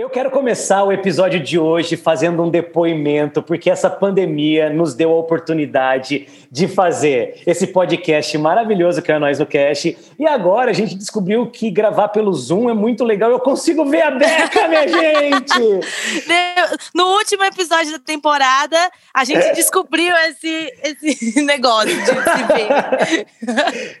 Eu quero começar o episódio de hoje fazendo um depoimento, porque essa pandemia nos deu a oportunidade de fazer esse podcast maravilhoso que é Nós no Cast. E agora a gente descobriu que gravar pelo Zoom é muito legal. Eu consigo ver a Beca, minha gente! No último episódio da temporada, a gente é. descobriu esse, esse negócio de se ver.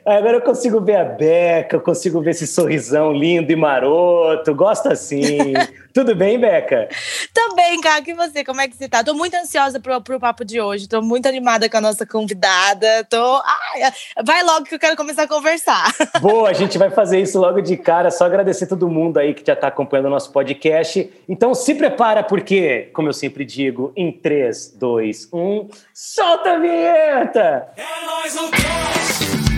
Agora eu consigo ver a Beca, eu consigo ver esse sorrisão lindo e maroto. Gosto assim. Tudo bem, Beca? Tô bem, cara. E você? Como é que você tá? Tô muito ansiosa pro, pro papo de hoje. Tô muito animada com a nossa convidada. Tô. Ai, vai logo que eu quero começar a conversar. Boa, a gente vai fazer isso logo de cara. Só agradecer todo mundo aí que já tá acompanhando o nosso podcast. Então se prepara, porque, como eu sempre digo, em 3, 2, 1, solta a vinheta! É nóis no É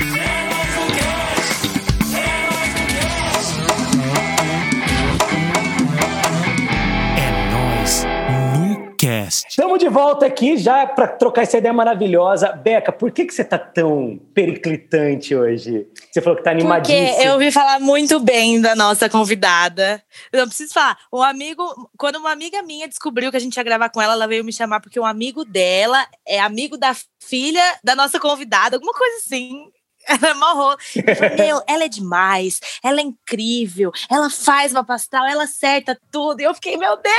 Podcast. Estamos de volta aqui já para trocar essa ideia maravilhosa. Beca, por que, que você está tão periclitante hoje? Você falou que está animadíssima. Porque eu ouvi falar muito bem da nossa convidada. Eu não preciso falar. Um amigo, quando uma amiga minha descobriu que a gente ia gravar com ela, ela veio me chamar porque um amigo dela é amigo da filha da nossa convidada, alguma coisa assim. Ela é mó Meu, ela é demais, ela é incrível, ela faz uma pastel, ela acerta tudo. E eu fiquei, meu Deus,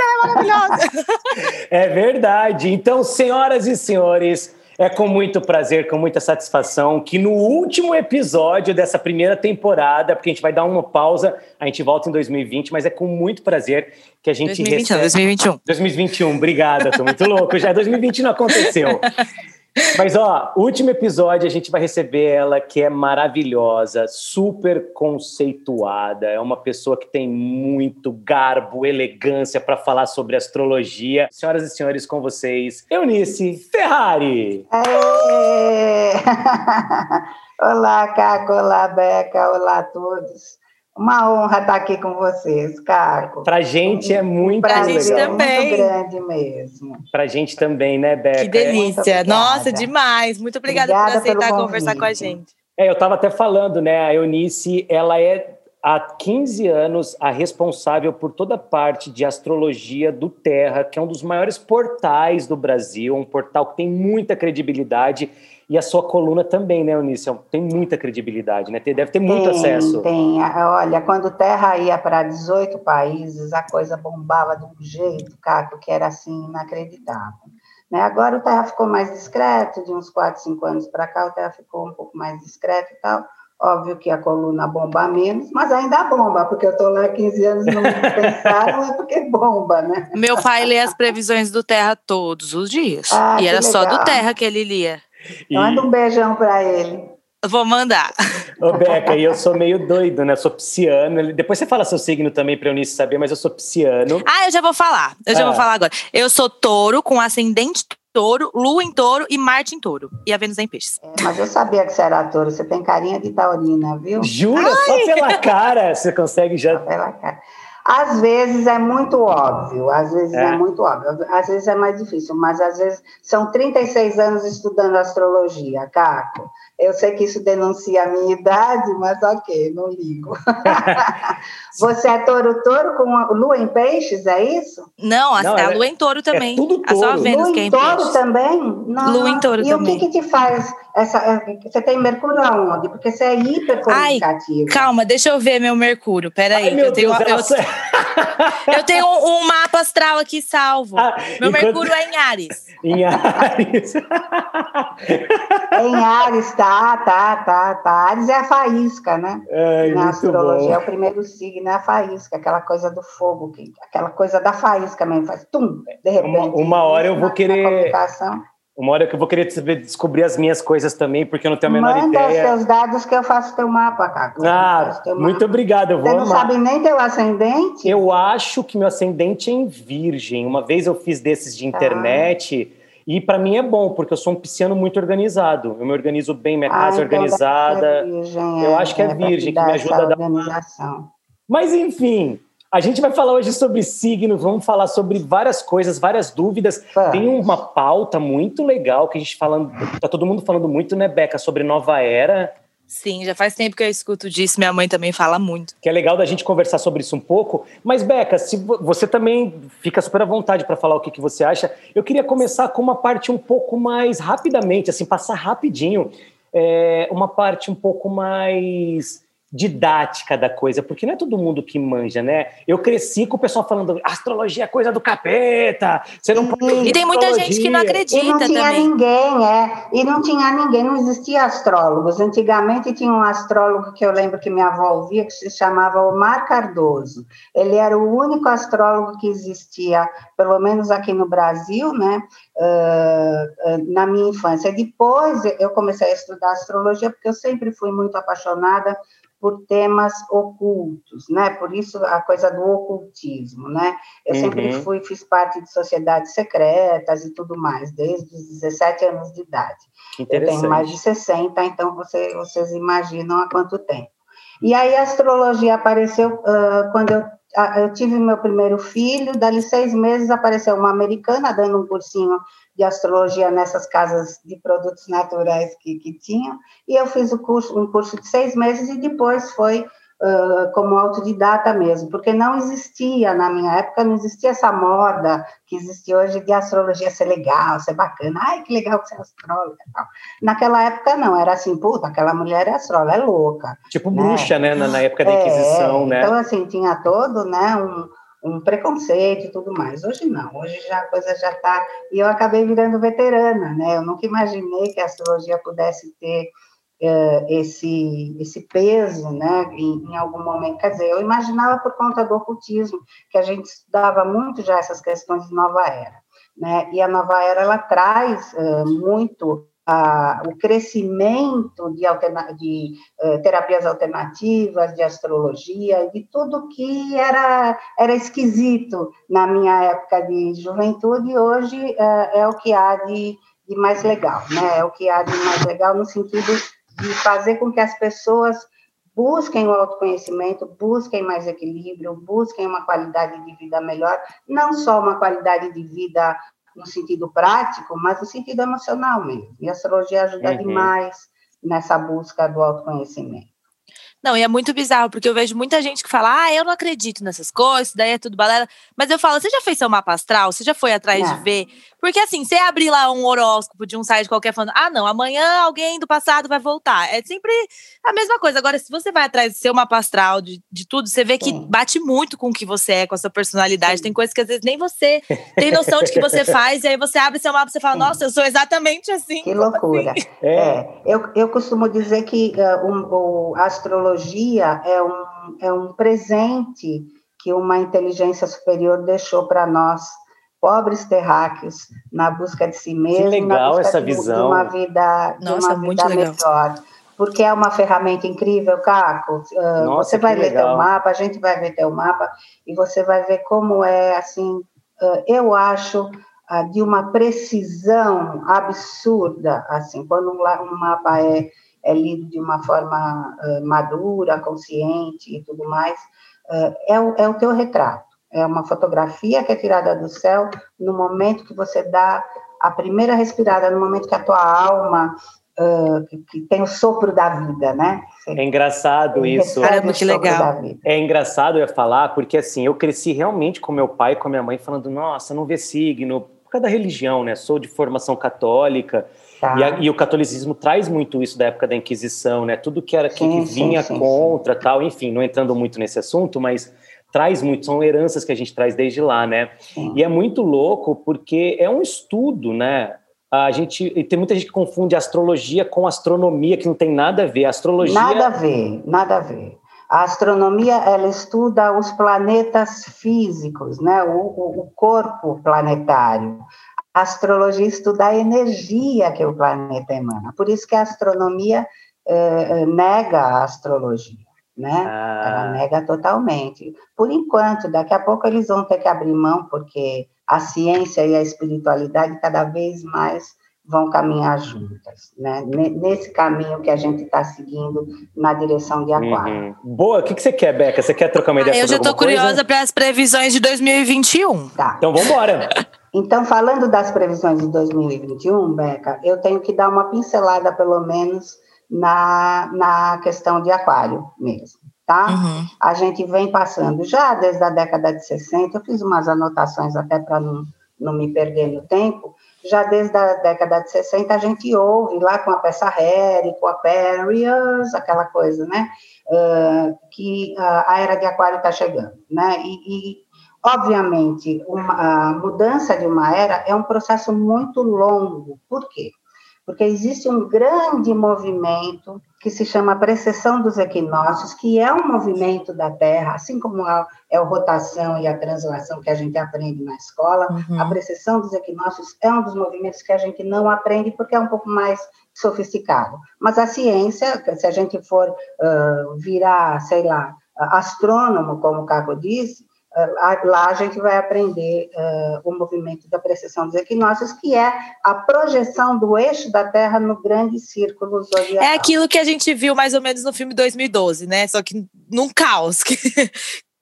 ela é maravilhosa. é verdade. Então, senhoras e senhores, é com muito prazer, com muita satisfação que no último episódio dessa primeira temporada, porque a gente vai dar uma pausa, a gente volta em 2020, mas é com muito prazer que a gente 2021, recebe... 2021. 2021, obrigada, tô muito louco, já 2020 não aconteceu. Mas, ó, último episódio a gente vai receber ela, que é maravilhosa, super conceituada, é uma pessoa que tem muito garbo, elegância para falar sobre astrologia. Senhoras e senhores, com vocês, Eunice Ferrari! olá, Caco, olá, Beca, olá a todos. Uma honra estar aqui com vocês, Caco. Pra gente é muito pra legal. Gente também. Muito grande mesmo. Pra gente também, né, Beca? Que delícia. Nossa, demais. Muito obrigada, obrigada por aceitar conversar com a gente. É, eu estava até falando, né, a Eunice, ela é há 15 anos a responsável por toda a parte de astrologia do Terra, que é um dos maiores portais do Brasil, um portal que tem muita credibilidade e a sua coluna também, né, Eunice? Tem muita credibilidade, né? Deve ter muito tem, acesso. Tem. Olha, quando Terra ia para 18 países, a coisa bombava de um jeito, Caco, que era assim, inacreditável. Né? Agora o Terra ficou mais discreto, de uns 4, 5 anos para cá, o Terra ficou um pouco mais discreto e tal. Óbvio que a coluna bomba menos, mas ainda bomba, porque eu estou lá há 15 anos não me pensaram, é porque bomba, né? Meu pai lê as previsões do Terra todos os dias. Ah, e era legal. só do Terra que ele lia. E... Manda um beijão para ele. Vou mandar. Ô, Beca, e eu sou meio doido, né? Eu sou pisciano. Depois você fala seu signo também para Eunice saber, mas eu sou pisciano. Ah, eu já vou falar. Eu já ah. vou falar agora. Eu sou touro, com ascendente touro, lua em touro e Marte em touro. E a Vênus é em peixes. É, mas eu sabia que você era touro. Você tem carinha de taurina, viu? Jura? Ai. Só pela cara você consegue já... Só pela cara. Às vezes é muito óbvio, às vezes é. é. muito óbvio, às vezes é mais difícil, mas às vezes são 36 anos estudando astrologia, Caco. Eu sei que isso denuncia a minha idade, mas ok, não ligo. Você é touro-touro com lua em peixes, é isso? Não, a, não, a é lua em touro também. É tudo touro. A só Vênus lua que é em touro peixes. também? Não. Lua em touro e também. E o que, que te faz essa... É, você tem Mercúrio aonde? Porque você é hipercomunicativo. Ai, calma, deixa eu ver meu Mercúrio, peraí. Ai, eu, tenho, Deus, eu, eu, tenho um mapa astral aqui salvo. Ah, meu enquanto... Mercúrio é em Ares. em Ares. em Ares, tá, tá, tá, tá. Ares é a faísca, né? Ai, Na astrologia bom. é o primeiro signo, é a faísca, aquela coisa do fogo, que, aquela coisa da faísca mesmo, faz tum, de repente. Uma, uma hora eu vou querer. Uma hora que eu vou querer descobrir as minhas coisas também, porque eu não tenho a menor Manda ideia. Manda seus dados que eu faço teu mapa, Caco. Ah, muito obrigado. Eu vou Você não amar. sabe nem teu ascendente? Eu acho que meu ascendente é em virgem. Uma vez eu fiz desses de tá. internet... E para mim é bom, porque eu sou um pisciano muito organizado. Eu me organizo bem, minha casa ah, é então organizada. Virgem, eu é, acho que é, é virgem, que me ajuda a dar. Organização. Mas enfim, a gente vai falar hoje sobre signo, vamos falar sobre várias coisas, várias dúvidas. Vamos. Tem uma pauta muito legal que a gente falando, tá todo mundo falando muito, né, Beca, sobre nova era. Sim, já faz tempo que eu escuto disso, minha mãe também fala muito. Que é legal da gente conversar sobre isso um pouco. Mas, Beca, se você também fica super à vontade para falar o que, que você acha, eu queria começar com uma parte um pouco mais rapidamente, assim, passar rapidinho, é, uma parte um pouco mais didática da coisa, porque não é todo mundo que manja, né? Eu cresci com o pessoal falando astrologia é coisa do capeta, você não pode. E tem muita gente que não acredita e não tinha também. ninguém, é. E não tinha ninguém, não existia astrólogos. Antigamente tinha um astrólogo que eu lembro que minha avó ouvia, que se chamava Omar Cardoso. Ele era o único astrólogo que existia, pelo menos aqui no Brasil, né? Uh, na minha infância. Depois eu comecei a estudar astrologia, porque eu sempre fui muito apaixonada por temas ocultos, né? Por isso a coisa do ocultismo, né? Eu uhum. sempre fui, fiz parte de sociedades secretas e tudo mais, desde os 17 anos de idade. Eu tenho mais de 60, então você, vocês imaginam há quanto tempo. E aí a astrologia apareceu uh, quando eu, eu tive meu primeiro filho, dali seis meses apareceu uma americana dando um cursinho de astrologia nessas casas de produtos naturais que, que tinham, e eu fiz o curso, um curso de seis meses e depois foi uh, como autodidata mesmo, porque não existia, na minha época, não existia essa moda que existe hoje de astrologia ser legal, ser bacana, ai, que legal que você é astróloga Naquela época, não, era assim, puta, aquela mulher é astróloga, é louca. Tipo né? bruxa, né, na, na época da é, Inquisição, é, né? Então, assim, tinha todo, né, um um preconceito e tudo mais. Hoje não, hoje já a coisa já está. E eu acabei virando veterana, né? Eu nunca imaginei que a astrologia pudesse ter esse, esse peso, né? Em, em, algum momento. Quer dizer, eu imaginava por conta do ocultismo, que a gente estudava muito já essas questões de nova era. Né? E a nova era ela traz uh, muito o crescimento de, alterna, de uh, terapias alternativas, de astrologia, de tudo que era, era esquisito na minha época de juventude, e hoje uh, é o que há de, de mais legal, né? É o que há de mais legal no sentido de fazer com que as pessoas busquem o autoconhecimento, busquem mais equilíbrio, busquem uma qualidade de vida melhor, não só uma qualidade de vida no sentido prático, mas no sentido emocional mesmo. E a astrologia ajuda uhum. demais nessa busca do autoconhecimento. Não, e é muito bizarro, porque eu vejo muita gente que fala, ah, eu não acredito nessas coisas, daí é tudo balela. Mas eu falo, você já fez seu mapa astral? Você já foi atrás de ver? Porque assim, você abrir lá um horóscopo de um site qualquer falando, ah, não, amanhã alguém do passado vai voltar. É sempre a mesma coisa. Agora, se você vai atrás do seu mapa astral, de, de tudo, você vê que Sim. bate muito com o que você é, com a sua personalidade. Sim. Tem coisas que às vezes nem você tem noção de que você faz, e aí você abre seu mapa e você fala, Sim. nossa, eu sou exatamente assim. Que loucura. Assim? É. é. Eu, eu costumo dizer que uh, um, a astrologia é um, é um presente que uma inteligência superior deixou para nós pobres terráqueos na busca de si mesmo, que legal essa visão. de uma vida, de Nossa, uma vida melhor. Porque é uma ferramenta incrível, Caco. Uh, Nossa, você vai ler legal. teu mapa, a gente vai ver teu mapa e você vai ver como é assim. Uh, eu acho uh, de uma precisão absurda, assim, quando um, um mapa é, é lido de uma forma madura, consciente e tudo mais, é, o, é o teu retrato. É uma fotografia que é tirada do céu no momento que você dá a primeira respirada, no momento que a tua alma Uh, que, que, tem o sopro da vida, né? Você é engraçado isso. Caramba, que legal. É engraçado eu falar, porque assim, eu cresci realmente com meu pai e com minha mãe falando, nossa, não vê signo, por causa da religião, né? Sou de formação católica. Tá. E, a, e, o catolicismo traz muito isso da época da Inquisição, né? Tudo que era sim, que, vinha sim, contra, sim. tal, enfim, não entrando muito nesse assunto, mas traz muito, são heranças que a gente traz desde lá, né? E é muito louco porque é um estudo, né? A gente e tem muita gente que confunde astrologia com astronomia, que não tem nada a ver. A astrologia nada a ver, nada a ver. A astronomia ela estuda os planetas físicos, né? O, o, o corpo planetário. A astrologia estuda a energia que o planeta emana. Por isso que a astronomia eh, nega a astrologia né? Ah. Ela nega totalmente. Por enquanto, daqui a pouco eles vão ter que abrir mão, porque a ciência e a espiritualidade cada vez mais vão caminhar juntas, né? Nesse caminho que a gente está seguindo na direção de Aquário. Uhum. Boa, o que, que você quer, Beca? Você quer trocar uma ideia ah, Eu já estou curiosa para as previsões de 2021. Tá. Então vamos embora. Então, falando das previsões de 2021, Beca, eu tenho que dar uma pincelada, pelo menos, na, na questão de aquário mesmo, tá? Uhum. A gente vem passando já desde a década de 60, eu fiz umas anotações até para não, não me perder no tempo, já desde a década de 60 a gente ouve lá com a peça Harry, com a Aquarius, aquela coisa, né? Uh, que a era de aquário está chegando, né? E, e obviamente, uma, a mudança de uma era é um processo muito longo. Por quê? Porque existe um grande movimento que se chama precessão dos equinócios, que é um movimento da Terra, assim como a, é a rotação e a translação que a gente aprende na escola, uhum. a precessão dos equinócios é um dos movimentos que a gente não aprende porque é um pouco mais sofisticado. Mas a ciência, se a gente for uh, virar, sei lá, astrônomo, como o Caco disse, lá a gente vai aprender uh, o movimento da precessão dos equinócios, que é a projeção do eixo da Terra no grande círculo zodiacal. É aquilo que a gente viu mais ou menos no filme 2012, né? Só que num caos, que,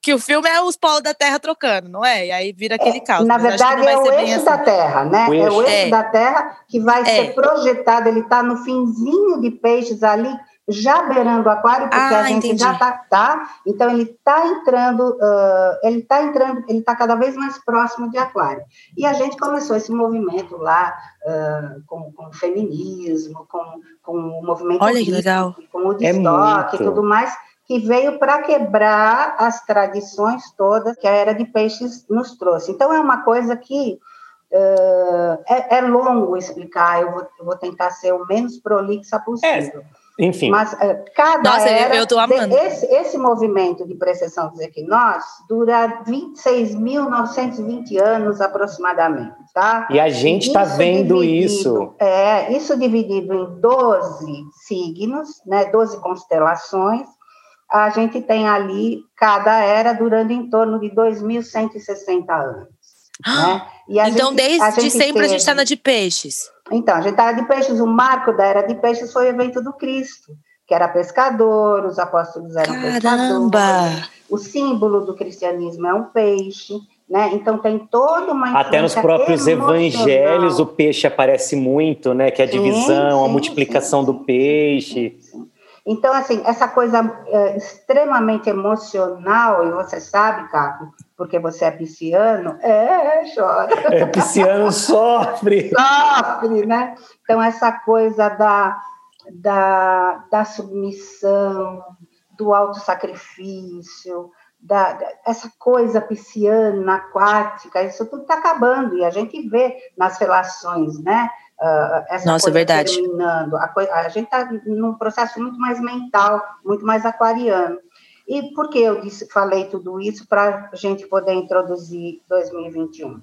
que o filme é os polos da Terra trocando, não é? E aí vira aquele é, caos. Na verdade, é o eixo assim. da Terra, né? O é o eixo é. da Terra que vai é. ser projetado, ele está no finzinho de peixes ali, já beirando o aquário, porque ah, a gente entendi. já está, tá? Então ele está entrando, uh, ele está entrando, ele está cada vez mais próximo de aquário. E a gente começou esse movimento lá uh, com, com, o feminismo, com, com o movimento Olha que legal. com o destoque é e tudo mais, que veio para quebrar as tradições todas que a era de peixes nos trouxe. Então é uma coisa que uh, é, é, longo explicar. Eu vou, eu vou, tentar ser o menos prolixa possível. É. Enfim. Mas uh, cada Nossa, era, eu tô amando. Esse, esse movimento de precessão dos equinócios dura 26.920 anos aproximadamente, tá? E a gente está vendo isso. É, isso dividido em 12 signos, né, 12 constelações, a gente tem ali cada era durando em torno de 2.160 anos. Né? então, gente, desde a sempre teve... a gente está na de peixes. Então, a gente estava de peixes, o marco da era de peixes foi o evento do Cristo, que era pescador, os apóstolos eram Caramba. pescadores. O símbolo do cristianismo é um peixe, né? Então tem toda uma Até nos próprios emocional. evangelhos o peixe aparece muito, né? Que é a divisão, sim, sim, a multiplicação sim, do peixe. Então, assim, essa coisa é, extremamente emocional, e você sabe, Caco, porque você é pisciano, é, chora. É, pisciano sofre. sofre, né? Então, essa coisa da, da, da submissão, do autossacrifício, da, da, essa coisa pisciana, aquática, isso tudo está acabando, e a gente vê nas relações, né? Uh, essa Nossa, coisa verdade. terminando. A, a gente está num processo muito mais mental, muito mais aquariano. E por que eu disse, falei tudo isso para a gente poder introduzir 2021?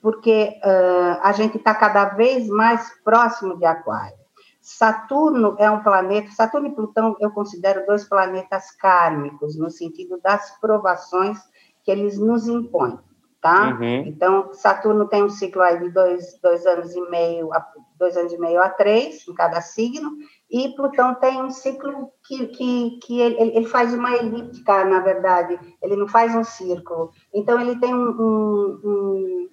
Porque uh, a gente está cada vez mais próximo de Aquário. Saturno é um planeta, Saturno e Plutão eu considero dois planetas kármicos, no sentido das provações que eles nos impõem, tá? Uhum. Então, Saturno tem um ciclo aí de dois, dois anos e meio, a, dois anos e meio a três, em cada signo, e Plutão tem um ciclo que, que, que ele, ele faz uma elíptica, na verdade, ele não faz um círculo. Então, ele tem um, um,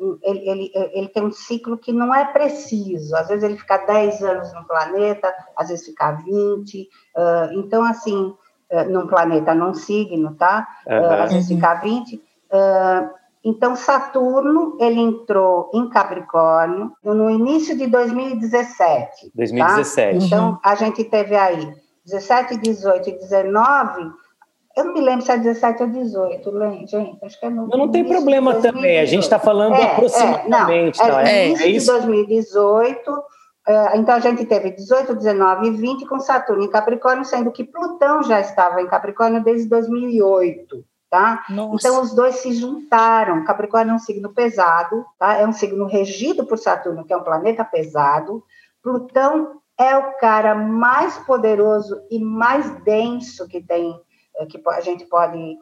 um, ele, ele, ele, tem um ciclo que não é preciso. Às vezes ele fica 10 anos no planeta, às vezes fica 20. Uh, então, assim, uh, num planeta, num signo, tá? Uh, às vezes fica 20. Uh, então, Saturno, ele entrou em Capricórnio no início de 2017. 2017. Tá? Então, a gente teve aí 17, 18 e 19. Eu não me lembro se é 17 ou 18, gente. Acho que é no. Não, não tem problema também. A gente está falando é, aproximadamente. É, não, é, é, início é isso? de 2018. É, então, a gente teve 18, 19 e 20 com Saturno em Capricórnio, sendo que Plutão já estava em Capricórnio desde 2008 tá? Então os dois se juntaram. Capricórnio é um signo pesado, tá? É um signo regido por Saturno, que é um planeta pesado. Plutão é o cara mais poderoso e mais denso que tem, eh, que a gente pode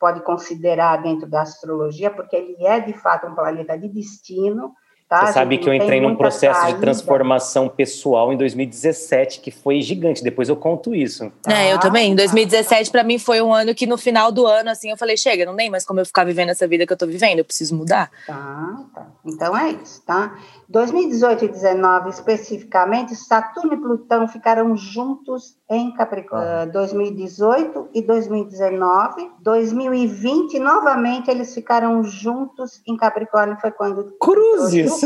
pode considerar dentro da astrologia, porque ele é de fato um planeta de destino, Tá? Você sabe que eu entrei num processo saída. de transformação pessoal em 2017, que foi gigante. Depois eu conto isso. É, eu também. Em 2017, para mim, foi um ano que no final do ano, assim, eu falei: chega, não tem mais como eu ficar vivendo essa vida que eu tô vivendo, eu preciso mudar. Tá, tá. Então é isso, tá? 2018 e 2019, especificamente, Saturno e Plutão ficaram juntos em Capricórnio. Uh, 2018 e 2019. 2020, novamente, eles ficaram juntos em Capricórnio. Foi quando. Cruzes!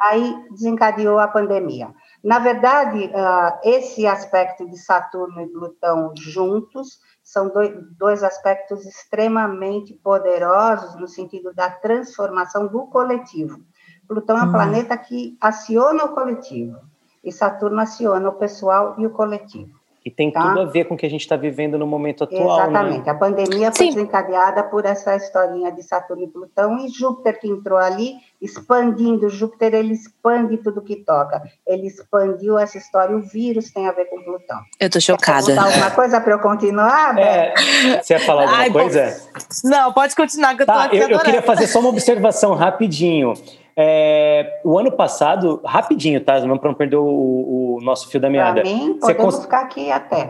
Aí desencadeou a pandemia. Na verdade, uh, esse aspecto de Saturno e Plutão juntos são dois, dois aspectos extremamente poderosos no sentido da transformação do coletivo. Plutão é um hum. planeta que aciona o coletivo e Saturno aciona o pessoal e o coletivo. E tem tá? tudo a ver com o que a gente está vivendo no momento atual. Né? Exatamente. Né? A pandemia foi Sim. desencadeada por essa historinha de Saturno e Plutão e Júpiter que entrou ali, expandindo. Júpiter ele expande tudo que toca. Ele expandiu essa história. O vírus tem a ver com Plutão. Eu tô chocada. Quer alguma coisa para eu continuar? É, você ia falar alguma Ai, coisa? Não, pode continuar que eu tá, eu, eu queria fazer só uma observação rapidinho. É, o ano passado, rapidinho, tá? Para não perder o, o, nosso fio da meada. Para mim, podemos cons... ficar aqui até.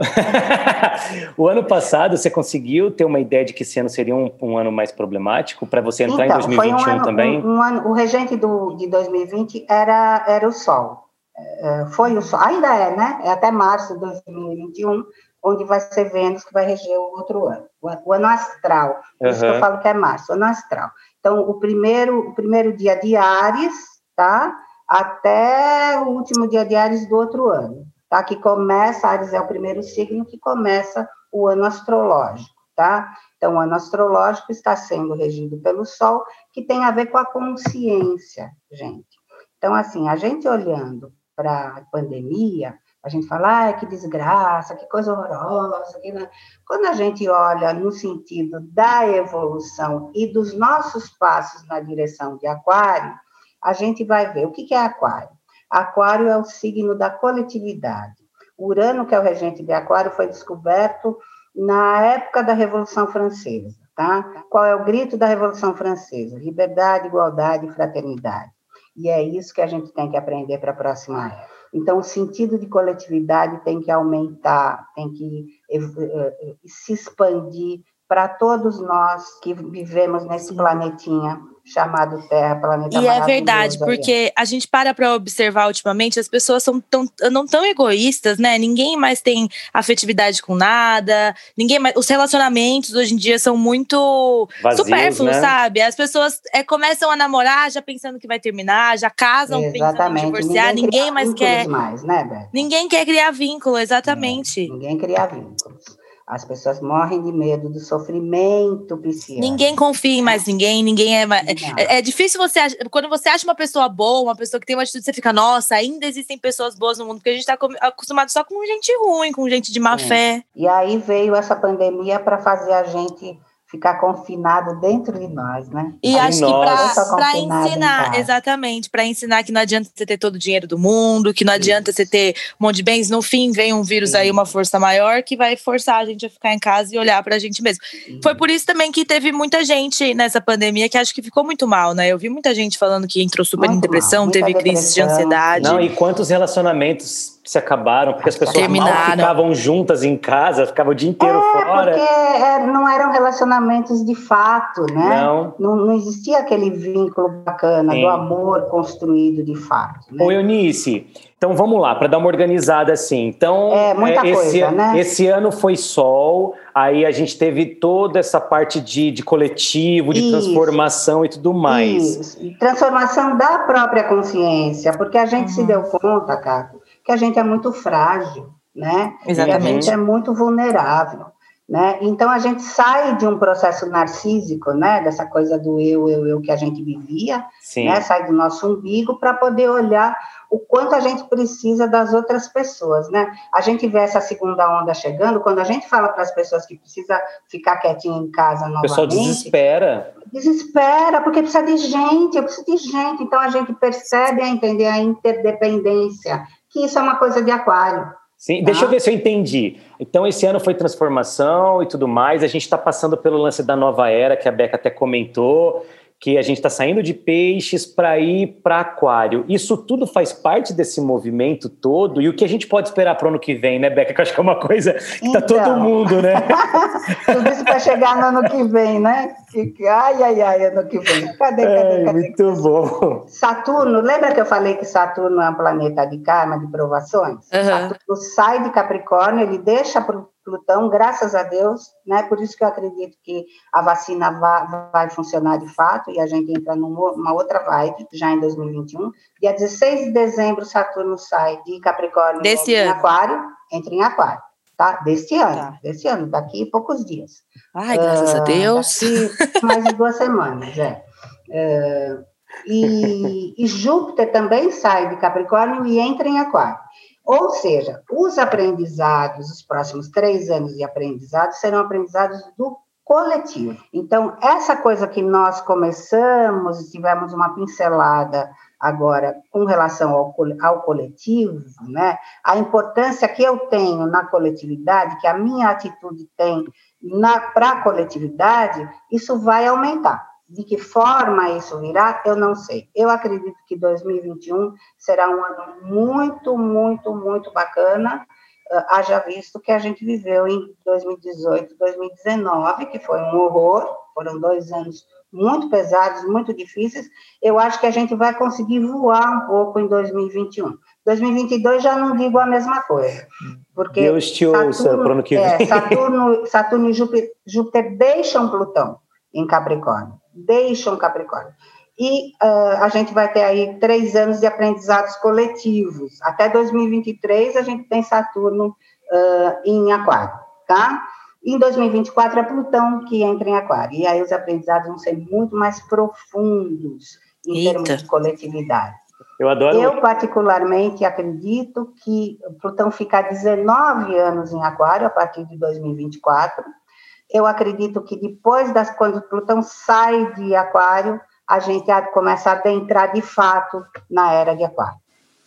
o ano passado, você conseguiu ter uma ideia de que esse ano seria um, um ano mais problemático para você entrar então, em 2021 foi um ano, também? Um, um ano, o regente do, de 2020 era, era o Sol. É, foi o Sol, ainda é, né? É até março de 2021, onde vai ser Vênus que vai reger o outro ano. O, ano astral. Por uhum. isso que eu falo que é março, o ano astral. Então, o primeiro, o primeiro dia de Ares, tá? Até o último dia de Ares do outro ano, tá? Que começa, Ares é o primeiro signo que começa o ano astrológico, tá? Então, o ano astrológico está sendo regido pelo Sol, que tem a ver com a consciência, gente. Então, assim, a gente olhando para a pandemia, a gente fala, ah, que desgraça, que coisa horrorosa. Que... Quando a gente olha no sentido da evolução e dos nossos passos na direção de Aquário, a gente vai ver o que é Aquário. Aquário é o signo da coletividade. Urano, que é o regente de Aquário, foi descoberto na época da Revolução Francesa. Tá? Qual é o grito da Revolução Francesa? Liberdade, igualdade e fraternidade. E é isso que a gente tem que aprender para a próxima era. Então, o sentido de coletividade tem que aumentar, tem que eh, eh, se expandir para todos nós que vivemos nesse planetinha chamado Terra, planeta E é verdade, porque a gente para para observar ultimamente, as pessoas são tão, não tão egoístas, né? Ninguém mais tem afetividade com nada, ninguém mais, os relacionamentos hoje em dia são muito Vazios, supérfluos, né? sabe? As pessoas é, começam a namorar já pensando que vai terminar, já casam exatamente. pensando em divorciar, ninguém, ninguém mais quer mais, né? Ninguém quer criar vínculo, exatamente. ninguém cria vínculos. As pessoas morrem de medo do sofrimento psíquico. Ninguém confia em mais ninguém, ninguém é, é. É, difícil você. Quando você acha uma pessoa boa, uma pessoa que tem uma atitude, você fica, nossa, ainda existem pessoas boas no mundo, porque a gente está acostumado só com gente ruim, com gente de má é. fé. E aí veio essa pandemia para fazer a gente ficar confinado dentro de nós, né? E acho que para ensinar, exatamente, para ensinar que não adianta você ter todo o dinheiro do mundo, que não Isso. adianta você ter um monte de bens, no fim vem um vírus aí, uma força maior que vai forçar a gente a ficar em casa e olhar para a gente mesmo. Foi por isso também que teve muita gente nessa pandemia que acho que ficou muito mal, né? Eu vi muita gente falando que entrou super muito em depressão, mal, teve crise de ansiedade. Não, e quantos relacionamentos se acabaram, porque as pessoas mal ficavam juntas em casa, ficavam o dia inteiro é, fora. Porque é, não eram relacionamentos de fato, né? Não. Não, não existia aquele vínculo bacana Sim. do amor construído de fato. Né? Ô, Eunice, então vamos lá, para dar uma organizada assim. Então, é, muita é, esse, coisa, né? esse ano foi sol, aí a gente teve toda essa parte de, de coletivo, de Isso. transformação e tudo mais. Isso. Transformação da própria consciência, porque a gente uhum. se deu conta, Caco, que a gente é muito frágil, né? Exatamente. E a gente é muito vulnerável. Né? Então a gente sai de um processo narcísico, né? Dessa coisa do eu, eu, eu que a gente vivia, Sim. né? Sai do nosso umbigo para poder olhar o quanto a gente precisa das outras pessoas, né? A gente vê essa segunda onda chegando, quando a gente fala para as pessoas que precisa ficar quietinho em casa novamente. O pessoal desespera. Desespera, porque precisa de gente, eu preciso de gente. Então a gente percebe a entender a interdependência, que isso é uma coisa de aquário. Sim, tá? deixa eu ver se eu entendi. Então, esse ano foi transformação e tudo mais. A gente está passando pelo lance da nova era, que a Beca até comentou, que a gente está saindo de peixes para ir para aquário. Isso tudo faz parte desse movimento todo e o que a gente pode esperar para o ano que vem, né, Beca? Que eu acho que é uma coisa que está todo Então. mundo, né? Tudo isso para chegar no ano que vem, né? Ai, ai, ai, ano que vem. Cadê, cadê, Ai, cadê? muito bom. Saturno, lembra que eu falei que Saturno é um planeta de karma, de provações? Aham. Saturno sai de Capricórnio, ele deixa para Plutão, graças a Deus, né? Por isso que eu acredito que a vacina vai, vai funcionar de fato e a gente entra numa uma outra vibe já em 2021. Dia 16 de dezembro, Saturno sai de Capricórnio Desse entra em ano. Aquário, entra em Aquário, tá? Deste ano, Tá. deste ano, daqui a poucos dias. Ai, graças a Ah, Deus. mais de duas semanas, é. É, e, e Júpiter também sai de Capricórnio e entra em Aquário. Ou seja, os aprendizados, os próximos três anos de aprendizado, serão aprendizados do coletivo. Então, essa coisa que nós começamos, tivemos uma pincelada agora com relação ao, ao coletivo, né? a importância que eu tenho na coletividade, que a minha atitude tem para a coletividade, isso vai aumentar. De que forma isso virá, eu não sei. Eu acredito que 2021 será um ano muito, muito, muito bacana, ah, haja visto que a gente viveu em 2018, 2019, que foi um horror, foram dois anos muito pesados, muito difíceis. Eu acho que a gente vai conseguir voar um pouco em 2021. 2022 já não digo a mesma coisa, porque Deus te ouça para o ano que é, vem. Saturno, Saturno e Júpiter, Júpiter deixam Plutão em Capricórnio, deixam Capricórnio. E ah, a gente vai ter aí três anos de aprendizados coletivos. Até 2023 a gente tem Saturno ah, em Aquário, tá? Em 2024 é Plutão que entra em Aquário. E aí os aprendizados vão ser muito mais profundos em Eita. termos de coletividade. Eu adoro. Eu, particularmente, acredito que Plutão fica 19 anos em Aquário, a partir de 2024. Eu acredito que depois das quando Plutão sai de Aquário, a gente começa a adentrar de fato na era de Aquário.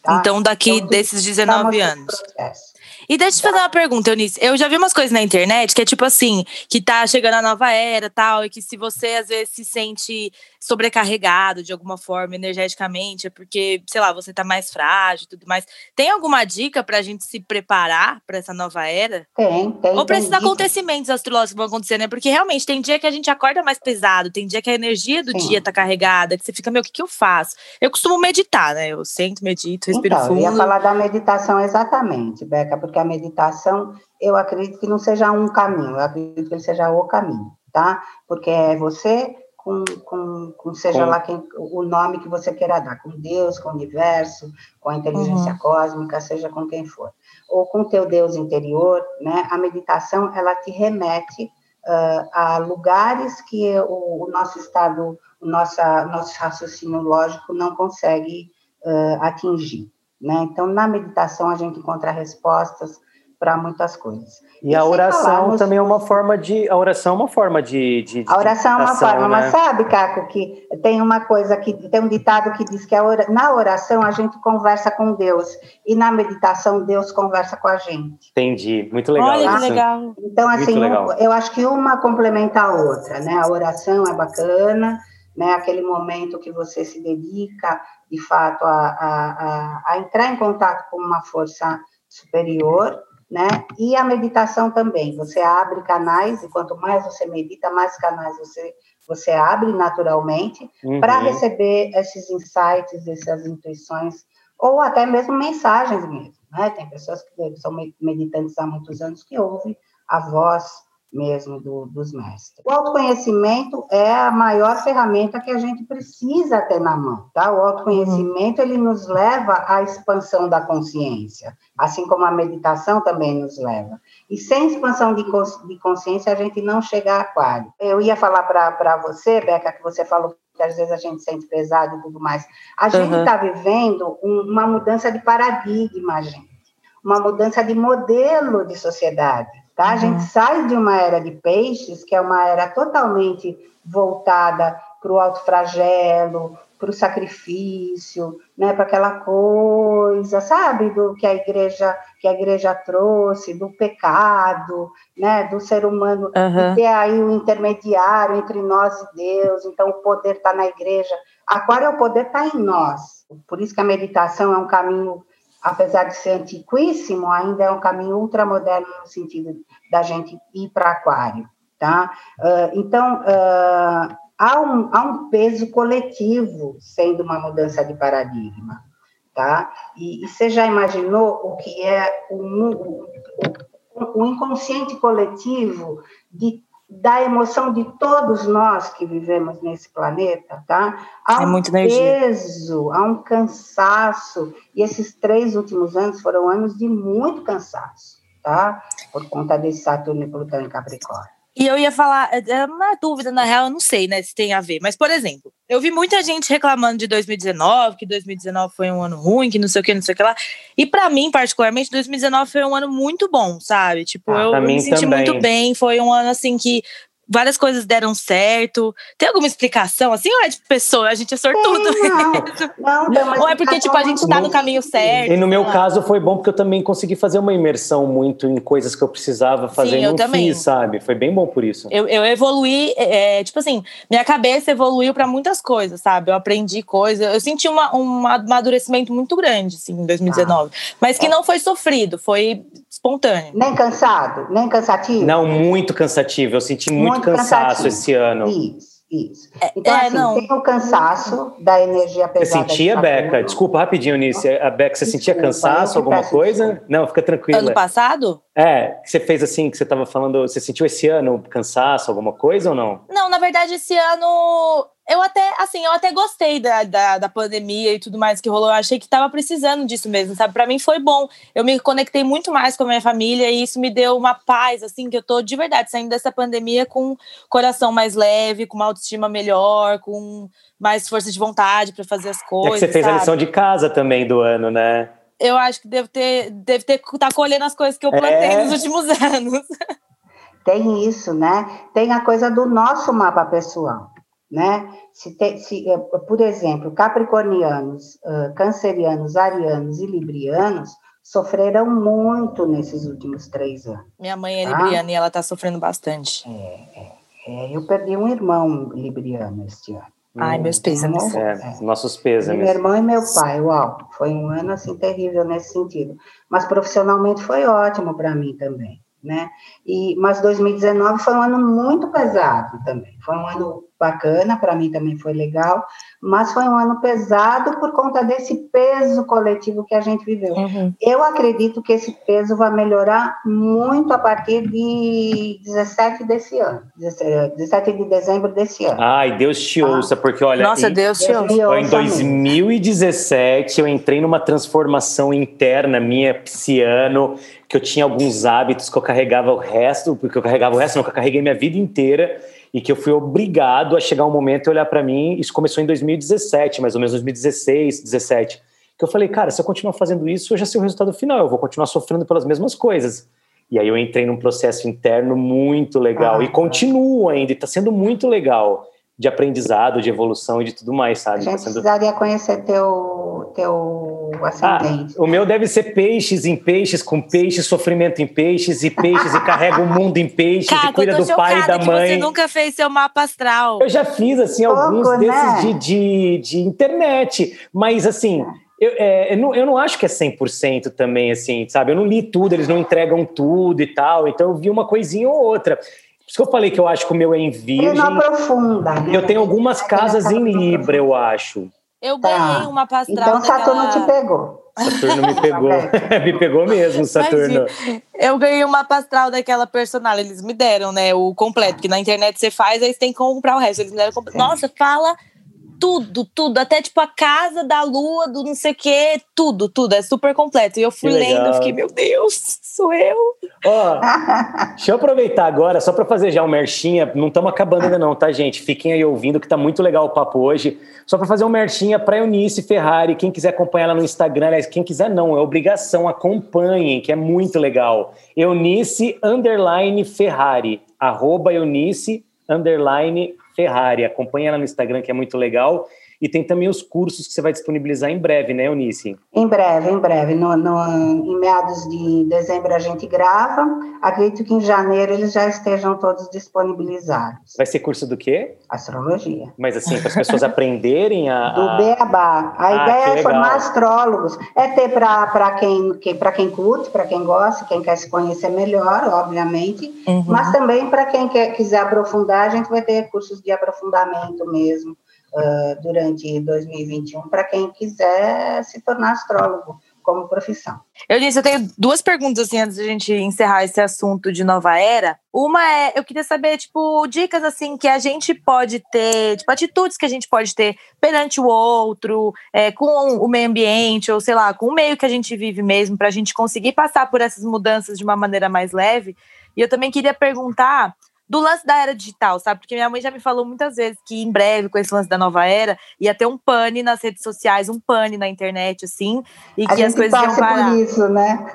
tá? Então, daqui Então, desses Estamos 19 nesse anos. processo. E deixa eu te fazer uma pergunta, Eunice. Eu já vi umas coisas na internet que é tipo assim, que tá chegando a nova era tal, e que se você às vezes se sente sobrecarregado de alguma forma energeticamente, é porque, sei lá, você tá mais frágil e tudo mais. Tem alguma dica pra gente se preparar pra essa nova era? Tem, tem. Ou pra esses acontecimentos astrológicos que vão acontecer, né? Porque realmente tem dia que a gente acorda mais pesado, tem dia que a energia do Sim. dia tá carregada, que você fica, meu, o que, que eu faço? Eu costumo meditar, né? Eu sento, medito, respiro então, eu ia fundo. falar da meditação exatamente, Beca, porque a meditação, eu acredito que não seja um caminho, eu acredito que ele seja o caminho, tá? Porque é você com, com, com seja Com- lá quem, o nome que você queira dar, com Deus, com o universo, com a inteligência cósmica, seja com quem for, ou com o teu Deus interior, né? A meditação, ela te remete ah, a lugares que o, o nosso estado, o nossa, nosso raciocínio lógico não consegue ah, atingir. Né? Então, na meditação, a gente encontra respostas para muitas coisas. E a sem oração falar nos- também é uma forma de. A oração é uma forma de. de- de A oração é uma forma, né? mas sabe, Caco, que tem uma coisa que tem um ditado que diz que a ora- na oração a gente conversa com Deus e na meditação Deus conversa com a gente. Entendi. Muito legal. Olha que isso. legal. Então, assim, legal. um- eu acho que uma complementa a outra, né? A oração é bacana, né? Aquele momento que você se dedica, de fato, a, a, a, entrar em contato com uma força superior, né? E a meditação também. Você abre canais, e quanto mais você medita, mais canais você, você abre naturalmente Uhum. para receber esses insights, essas intuições, ou até mesmo mensagens mesmo, né? Tem pessoas que são me- meditantes há muitos anos que ouvem a voz mesmo do- dos mestres. O autoconhecimento é a maior ferramenta que a gente precisa ter na mão, tá? O autoconhecimento, ele nos leva à expansão da consciência, assim como a meditação também nos leva. E sem expansão de, de consciência, a gente não chega a aquário. Eu ia falar para você, Beca, que você falou que às vezes a gente sente pesado e tudo mais. A gente está vivendo um- uma mudança de paradigma, gente. Uma mudança de modelo de sociedade. Tá? A gente sai de uma era de peixes, que é uma era totalmente voltada para o alto flagelo, para o sacrifício, né, para aquela coisa, sabe, do que a igreja que a igreja trouxe, do pecado, né, do ser humano uhum. ter aí o intermediário entre nós e Deus. Então o poder está na igreja. Aquário é o poder está em nós. Por isso que a meditação é um caminho, apesar de ser antiquíssimo, ainda é um caminho ultramoderno no sentido da gente ir para Aquário, tá? Uh, então uh, há um, há um peso coletivo sendo uma mudança de paradigma, tá? E, e você já imaginou o que é o, o, o inconsciente coletivo de da emoção de todos nós que vivemos nesse planeta, tá? Há é um peso, há um cansaço, e esses três últimos anos foram anos de muito cansaço, tá? Por conta desse Saturno e Plutão em Capricórnio. E eu ia falar, é, é uma dúvida, na real, eu não sei, né, se tem a ver. Mas, por exemplo, eu vi muita gente reclamando de 2019, que 2019 foi um ano ruim, que não sei o que, não sei o que lá. E para mim, particularmente, 2019 foi um ano muito bom, sabe? Tipo, ah, eu, eu me senti também. muito bem. Foi um ano, assim, que várias coisas deram certo. Tem alguma explicação assim? Ou é de pessoa? A gente é sortudo não. não, não ou é porque tipo, a gente está no caminho certo? E no meu caso foi bom porque eu também consegui fazer uma imersão muito em coisas que eu precisava fazer Sim, e não também. fiz, sabe? Foi bem bom por isso. Eu, eu evoluí, é, é tipo assim, minha cabeça evoluiu para muitas coisas, sabe? Eu aprendi coisas. Eu senti uma, um amadurecimento muito grande, assim, em 2019. Ah. Mas que não foi sofrido, foi espontâneo. Nem cansado? Nem cansativo? Não, muito cansativo. Eu senti muito, muito cansaço cansativo. esse ano. Isso. Isso. É, então, é, assim, não. tem o cansaço da energia pesada. Você sentia, Beca? Desculpa, rapidinho, Nice. A Beca, você Desculpa, sentia cansaço, alguma coisa? Desculpa. Não, fica tranquila. Ano passado? É, que você fez assim, que você estava falando, você sentiu esse ano cansaço, alguma coisa ou não? Não, na verdade, esse ano eu até, assim, eu até gostei da, da, da, pandemia e tudo mais que rolou. Eu achei que tava precisando disso mesmo, sabe? Para mim foi bom. Eu me conectei muito mais com a minha família e isso me deu uma paz, assim, que eu tô de verdade saindo dessa pandemia com o coração mais leve, com uma autoestima melhor, com mais força de vontade para fazer as coisas. É que você fez sabe? a lição de casa também do ano, né? Eu acho que devo ter, deve ter tá colhendo as coisas que eu plantei é. nos últimos anos. Tem isso, né? Tem a coisa do nosso mapa pessoal né? Se, te, se eh, por exemplo, capricornianos, uh, cancerianos, arianos e librianos sofreram muito nesses últimos três anos. Minha mãe é tá? libriana e ela está sofrendo bastante. É, é, é, eu perdi um irmão libriano este ano. Ai, meus pêsames. É, é. Nossos pêsames. Meu irmão e meu pai, uau, foi um ano assim terrível nesse sentido. Mas profissionalmente foi ótimo para mim também, né? E, mas 2019 foi um ano muito pesado também. Foi um ano bacana, para mim também foi legal, mas foi um ano pesado por conta desse peso coletivo que a gente viveu. Uhum. Eu acredito que esse peso vai melhorar muito a partir de 17 desse ano, 17 de dezembro desse ano. Ai, Deus te ah. ouça, porque olha. Nossa, Deus te ouça. Em 2017 eu entrei numa transformação interna minha, pisciano, que eu tinha alguns hábitos que eu carregava o resto, porque eu carregava o resto, não, que eu carreguei minha vida inteira e que eu fui obrigado a chegar um momento e olhar para mim. Isso começou em 2017, mais ou menos 2016, 17. Que eu falei, cara, se eu continuar fazendo isso, eu já sei o resultado final, eu vou continuar sofrendo pelas mesmas coisas. E aí eu entrei num processo interno muito legal ah, e continuo ainda, e está sendo muito legal de aprendizado, de evolução e de tudo mais, sabe? A gente tá sendo... precisaria conhecer teu, teu ascendente. Ah, o meu deve ser peixes em peixes, com peixes, sofrimento em peixes, e peixes, e carrega o mundo em peixes, Caco, e cuida do pai e da mãe. Você nunca fez seu mapa astral. Eu já fiz, assim, Pouco, alguns né? desses de, de, de internet, mas assim... Eu, é, eu, não, eu não acho que é 100% também, assim, sabe? Eu não li tudo, eles não entregam tudo e tal, então eu vi uma coisinha ou outra. Por isso que eu falei que eu acho que o meu é em virgem. Aprofunda. Né? Eu tenho algumas casas em Libra, eu acho. Eu ganhei tá. uma pastral Então Saturno daquela... te pegou. Saturno me pegou. me pegou mesmo, Saturno. Mas, eu ganhei uma pastral daquela personal. Eles me deram, né? O completo. Que na internet você faz, aí você tem que comprar o resto. Eles me deram completo. Nossa, fala tudo, tudo, até tipo a casa da lua, do não sei o quê, tudo, tudo, é super completo. E eu fui lendo, eu fiquei, meu Deus, sou eu. Ó, deixa eu aproveitar agora, só para fazer já um merchinha, não estamos acabando ainda não, tá, gente? Fiquem aí ouvindo que tá muito legal o papo hoje. Só para fazer um merchinha para Eunice Ferrari, quem quiser acompanhar ela no Instagram, aliás, quem quiser não, é obrigação, acompanhem, que é muito legal. Eunice underline Ferrari, arroba Eunice underline Ferrari. Acompanha ela no Instagram, que é muito legal. E tem também os cursos que você vai disponibilizar em breve, né, Eunice? Em breve, em breve. No, no, em meados de dezembro a gente grava. Acredito que em janeiro eles já estejam todos disponibilizados. Vai ser curso do quê? Astrologia. Mas assim, para as pessoas aprenderem a. Do Beabá. A ah, ideia é formar astrólogos. É ter para quem, que, quem curte, para quem gosta, quem quer se conhecer melhor, obviamente. Uhum. Mas também para quem quer, quiser aprofundar, a gente vai ter cursos de aprofundamento mesmo uh, durante 2021 para quem quiser se tornar astrólogo como profissão. Eu disse, eu tenho duas perguntas assim antes de a gente encerrar esse assunto de nova era. Uma é, eu queria saber, tipo, dicas assim que a gente pode ter, tipo, atitudes que a gente pode ter perante o outro, é, com o meio ambiente, ou sei lá, com o meio que a gente vive mesmo, para a gente conseguir passar por essas mudanças de uma maneira mais leve. E eu também queria perguntar do lance da era digital, sabe? Porque minha mãe já me falou muitas vezes que em breve, com esse lance da nova era, ia ter um pane nas redes sociais, um pane na internet, assim, e a que as coisas iam parar. por isso, né?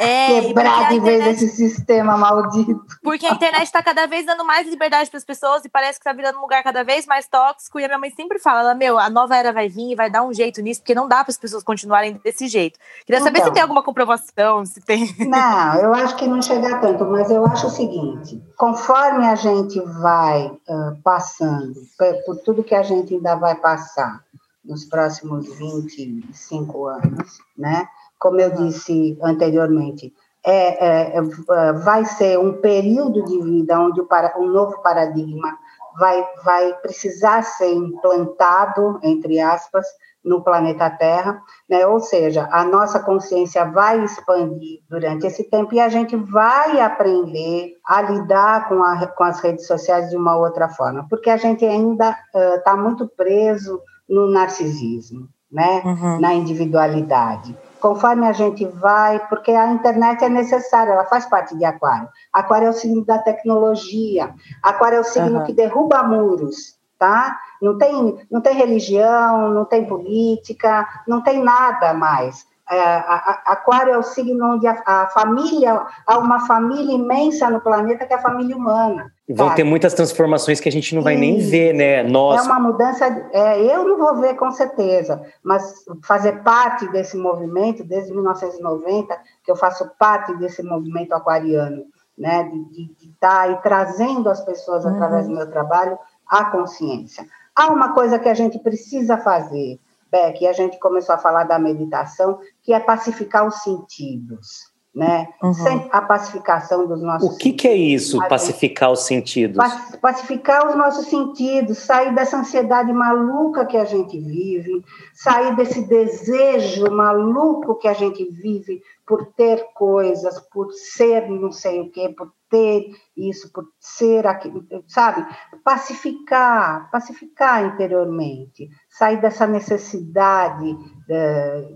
É, Quebrar de vez esse sistema maldito. Porque a internet está cada vez dando mais liberdade para as pessoas e parece que está virando um lugar cada vez mais tóxico. E a minha mãe sempre fala, ela, meu, a nova era vai vir e vai dar um jeito nisso, porque não dá para as pessoas continuarem desse jeito. Queria saber então, se tem alguma comprovação, se tem. Não, eu acho que não chega tanto, mas eu acho o seguinte: conforme conforme a gente vai uh, passando, por, por, tudo que a gente ainda vai passar nos próximos 25 anos, né? Como eu disse anteriormente, é, é, é, vai ser um período de vida onde o para, um novo paradigma vai, vai precisar ser implantado, entre aspas, no planeta Terra, né? ou seja, a nossa consciência vai expandir durante esse tempo e a gente vai aprender a lidar com, a, com as redes sociais de uma outra forma, porque a gente ainda está uh, muito preso no narcisismo, né? Uhum. na individualidade. Conforme a gente vai, porque a internet é necessária, ela faz parte de Aquário. Aquário é o signo da tecnologia, Aquário é o signo uhum. que derruba muros, tá? Não tem, não tem religião, não tem política, não tem nada mais. É, a, a, aquário é o signo onde a, a, família, há uma família imensa no planeta que é a família humana. E vão ter muitas transformações que a gente não vai nem ver, né? Nós... É uma mudança, é, eu não vou ver com certeza, mas fazer parte desse movimento, desde 1990, que eu faço parte desse movimento aquariano, né? De estar tá aí trazendo as pessoas, uhum. através do meu trabalho, a consciência. Há uma coisa que a gente precisa fazer, Beck, e a gente começou a falar da meditação, que é pacificar os sentidos. Né? Uhum. Sem a pacificação dos nossos O que, que é isso, pacificar os sentidos? Pacificar os nossos sentidos, sair dessa ansiedade maluca que a gente vive, sair desse desejo maluco que a gente vive por ter coisas, por ser não sei o quê, por ter isso, por ser aquilo, sabe? Pacificar, pacificar interiormente, sair dessa necessidade é,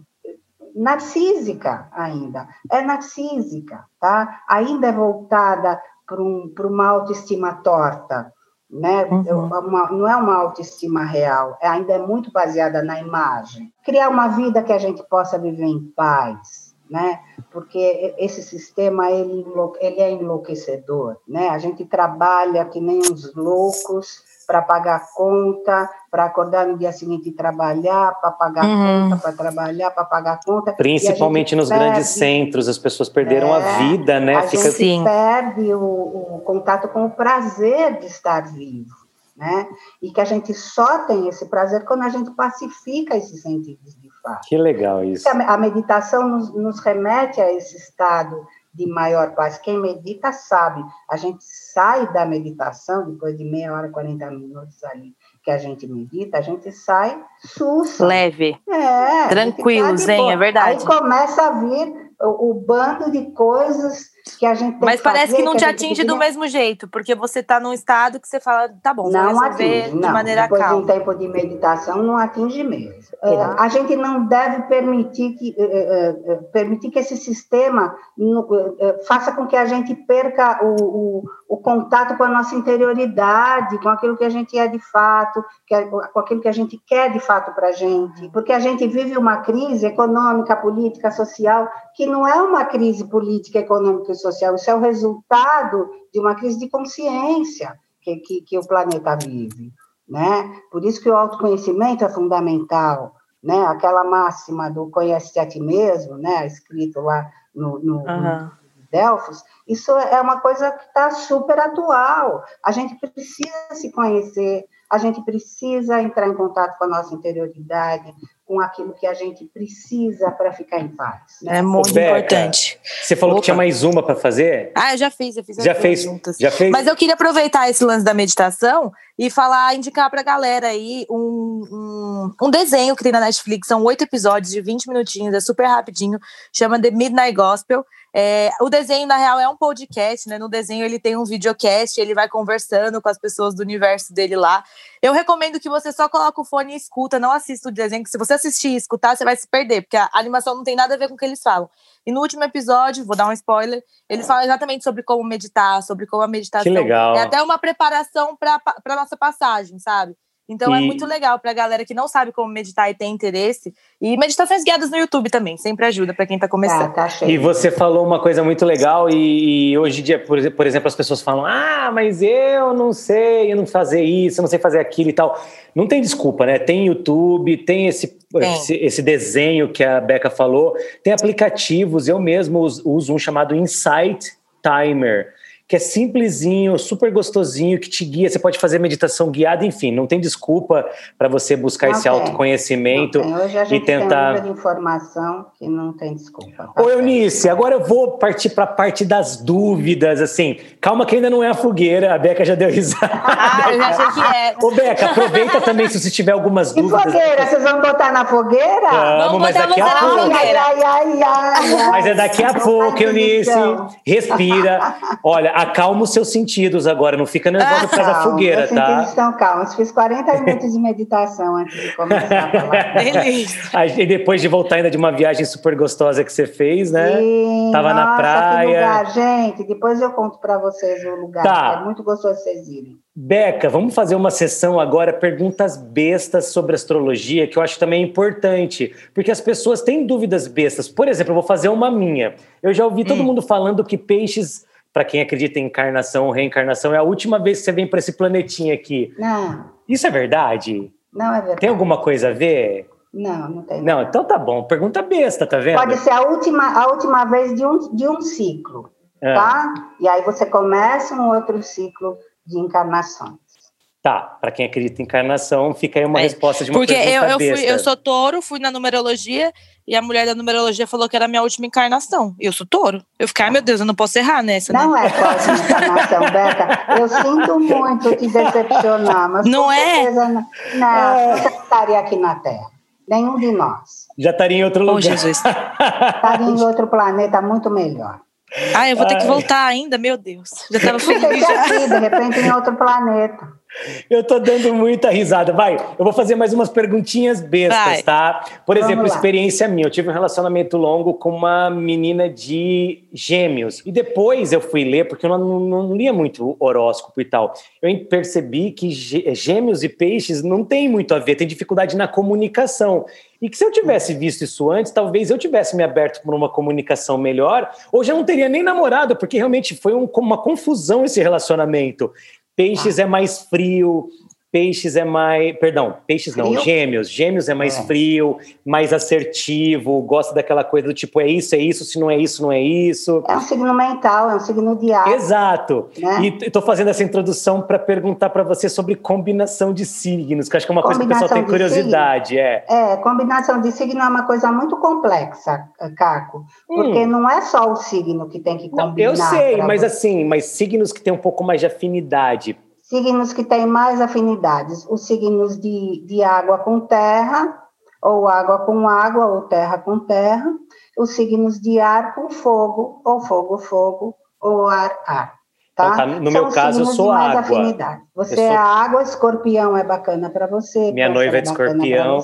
narcísica ainda, é narcísica, tá? Ainda é voltada para um, uma autoestima torta, né? Uhum. Uma, não é uma autoestima real, é, ainda é muito baseada na imagem. Criar uma vida que a gente possa viver em paz, né? Porque esse sistema ele, ele é enlouquecedor, né? A gente trabalha que nem uns loucos para pagar conta, para acordar no dia seguinte e trabalhar, para pagar uhum. conta, para trabalhar, para pagar conta. Principalmente nos perde, grandes centros, as pessoas perderam é, a vida, né? A Fica... gente Sim. perde o, o contato com o prazer de estar vivo. Né? E que a gente só tem esse prazer quando a gente pacifica esses sentidos de que legal isso. A meditação nos, nos remete a esse estado de maior paz. Quem medita sabe, a gente sai da meditação, depois de meia hora, 40 minutos ali que a gente medita, a gente sai sussa. Leve. É. Tranquilo, tá zen, é verdade. Aí começa a vir o, o bando de coisas que a gente Mas parece que não que te atinge do mesmo jeito, porque você está num estado que você fala, tá bom, não vou resolver atinge, de não. maneira Depois calma. Depois de um tempo de meditação, não atinge mesmo. É, a gente não deve permitir que, é, é, permitir que esse sistema faça com que a gente perca o, o, o, contato com a nossa interioridade, com aquilo que a gente é de fato, que com aquilo que a gente quer de fato para a gente. Porque a gente vive uma crise econômica, política, social, que não é uma crise política, econômica e social, isso é o resultado de uma crise de consciência que, que, que o planeta vive. né? Por isso que o autoconhecimento é fundamental, né? Aquela máxima do conhece a ti mesmo, né? Escrito lá no, no, uhum. no Delfos, isso é uma coisa que está super atual. A gente precisa se conhecer, a gente precisa entrar em contato com a nossa interioridade, com aquilo que a gente precisa para ficar em paz. Né? É muito Beca, importante. Você falou Opa. que tinha mais uma para fazer? Ah, eu já fiz, eu fiz já fez, juntas. Já fez? Mas eu queria aproveitar esse lance da meditação e falar, indicar para a galera aí um, um, um, desenho que tem na Netflix, são oito episódios de 20 minutinhos, é super rapidinho, chama The Midnight Gospel. É, o desenho, na real, é um podcast, né? No desenho ele tem um videocast, ele vai conversando com as pessoas do universo dele lá. Eu recomendo que você só coloque o fone e escuta, não assista o desenho, que se você assistir e escutar, você vai se perder, porque a animação não tem nada a ver com o que eles falam. E no último episódio, vou dar um spoiler, eles falam exatamente sobre como meditar, sobre como a meditação que legal. é até uma preparação para a nossa passagem, sabe? Então é e... é muito legal para a galera que não sabe como meditar e tem interesse. E meditações guiadas no YouTube também, sempre ajuda para quem está começando. Tá, tá e você falou uma coisa muito legal, e, e hoje em dia, por, por, exemplo, as pessoas falam: ah, mas eu não sei, eu não fazer isso, eu não sei fazer aquilo e tal. Não tem desculpa, né? Tem YouTube, tem esse, esse, esse, desenho que a Beca falou, tem aplicativos, eu mesmo uso um chamado Insight Timer que é simplesinho, super gostosinho, que te guia. Você pode fazer meditação guiada, enfim, não tem desculpa para você buscar não esse tem. autoconhecimento Hoje a gente e tentar. Tem muita informação que não tem desculpa. Tá Ô, Eunice, agora eu vou partir para a parte das dúvidas. Assim, calma que ainda não é a fogueira, a Beca já deu risada. Ah, eu já sei que é. Ô, Beca, aproveita também se você tiver algumas dúvidas. E fogueira, vocês vão botar na fogueira? Vamos, Vamos mas daqui a pouco. Ai, ai, ai, ai, mas é daqui a pouco, Eunice. Respira. Olha, acalma os seus sentidos agora, não fica nervosa por causa da fogueira, tá? Sentidos estão calmos. Fiz 40 minutos de meditação antes de começar a falar. e depois de voltar ainda de uma viagem super gostosa que você fez, né? Sim, Tava nossa, na praia. Que lugar, gente. Depois eu conto para vocês o lugar. Tá. É muito gostoso vocês irem. Beca, vamos fazer uma sessão agora, perguntas bestas sobre astrologia, que eu acho também importante, porque as pessoas têm dúvidas bestas. Por exemplo, eu vou fazer uma minha. Eu já ouvi hum. todo mundo falando que peixes para quem acredita em encarnação ou reencarnação, é a última vez que você vem para esse planetinha aqui. Não. Isso é verdade? Não é verdade. Tem alguma coisa a ver? Não, não tem. Não, então tá bom. Pergunta besta, tá vendo? Pode ser a última, a última vez de um, de um ciclo, é. tá? E aí você começa um outro ciclo de encarnações. Tá, para quem acredita em encarnação, fica aí uma é, resposta de uma porque pergunta eu, eu, besta. Fui, eu sou touro, fui na numerologia e a mulher da numerologia falou que era a minha última encarnação. Eu sou touro. Eu fiquei, ai meu Deus, eu não posso errar nessa. Não né? é próxima encarnação, Beca. Eu sinto muito te decepcionar, mas não é? Certeza, não, não é. você estaria aqui na Terra. Nenhum de nós. Já estaria em outro lugar. Oh, Jesus. Estaria em outro planeta muito melhor. Ah, eu vou ter que voltar ainda, meu Deus. Já estava feliz. Já. Aqui, de repente, em outro planeta. Eu tô dando muita risada. Vai, eu vou fazer mais umas perguntinhas bestas, Vai. tá? Por exemplo, experiência minha. Eu tive um relacionamento longo com uma menina de gêmeos. E depois eu fui ler, porque eu não, não lia muito horóscopo e tal. Eu percebi que gêmeos e peixes não tem muito a ver, tem dificuldade na comunicação. E que se eu tivesse visto isso antes, talvez eu tivesse me aberto por uma comunicação melhor, ou já não teria nem namorado, porque realmente foi um, uma confusão esse relacionamento. Peixes ah. é mais frio, Peixes é mais. Perdão, peixes frio? não, gêmeos. Gêmeos é mais é. frio, mais assertivo, gosta daquela coisa do tipo, é isso, é isso, se não é isso, não é isso. É um signo mental, é um signo diário. Exato. Né? E estou fazendo essa introdução para perguntar para você sobre combinação de signos, que acho que é uma coisa que o pessoal tem curiosidade. É. é, combinação de signo é uma coisa muito complexa, Caco. Porque hum. não é só o signo que tem que combinar. Não, eu sei, mas você. assim, mas signos que têm um pouco mais de afinidade signos que têm mais afinidades, os signos de, de água com terra, ou água com água, ou terra com terra, os signos de ar com fogo, ou fogo, fogo, ou ar, ar. Tá? Então, tá no São meu caso, eu sou água. Afinidade. Você é água, escorpião é bacana para você. Minha noiva é de escorpião.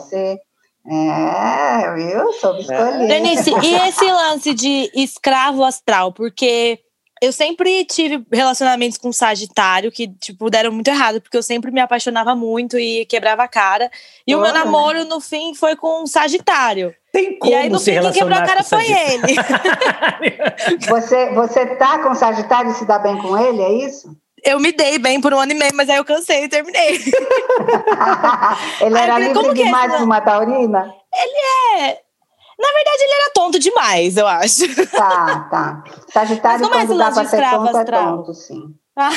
É, eu soube escolher. Denise, e esse lance de escravo astral? Porque eu sempre tive relacionamentos com Sagitário que, tipo, deram muito errado, porque eu sempre me apaixonava muito e quebrava a cara. E o meu namoro, no fim, foi com Sagitário. Tem como e aí, no se fim, quem quebrou a cara foi ele. você, você tá com Sagitário e se dá bem com ele, é isso? eu me dei bem por um ano e meio, mas aí eu cansei e terminei. ele era falei, livre demais para uma taurina? Ele é. Na verdade, ele era tonto demais, eu acho. Tá, tá. Sagitário, Mas é esse quando dá lance para de ser tonto, é tonto, sim. Ah.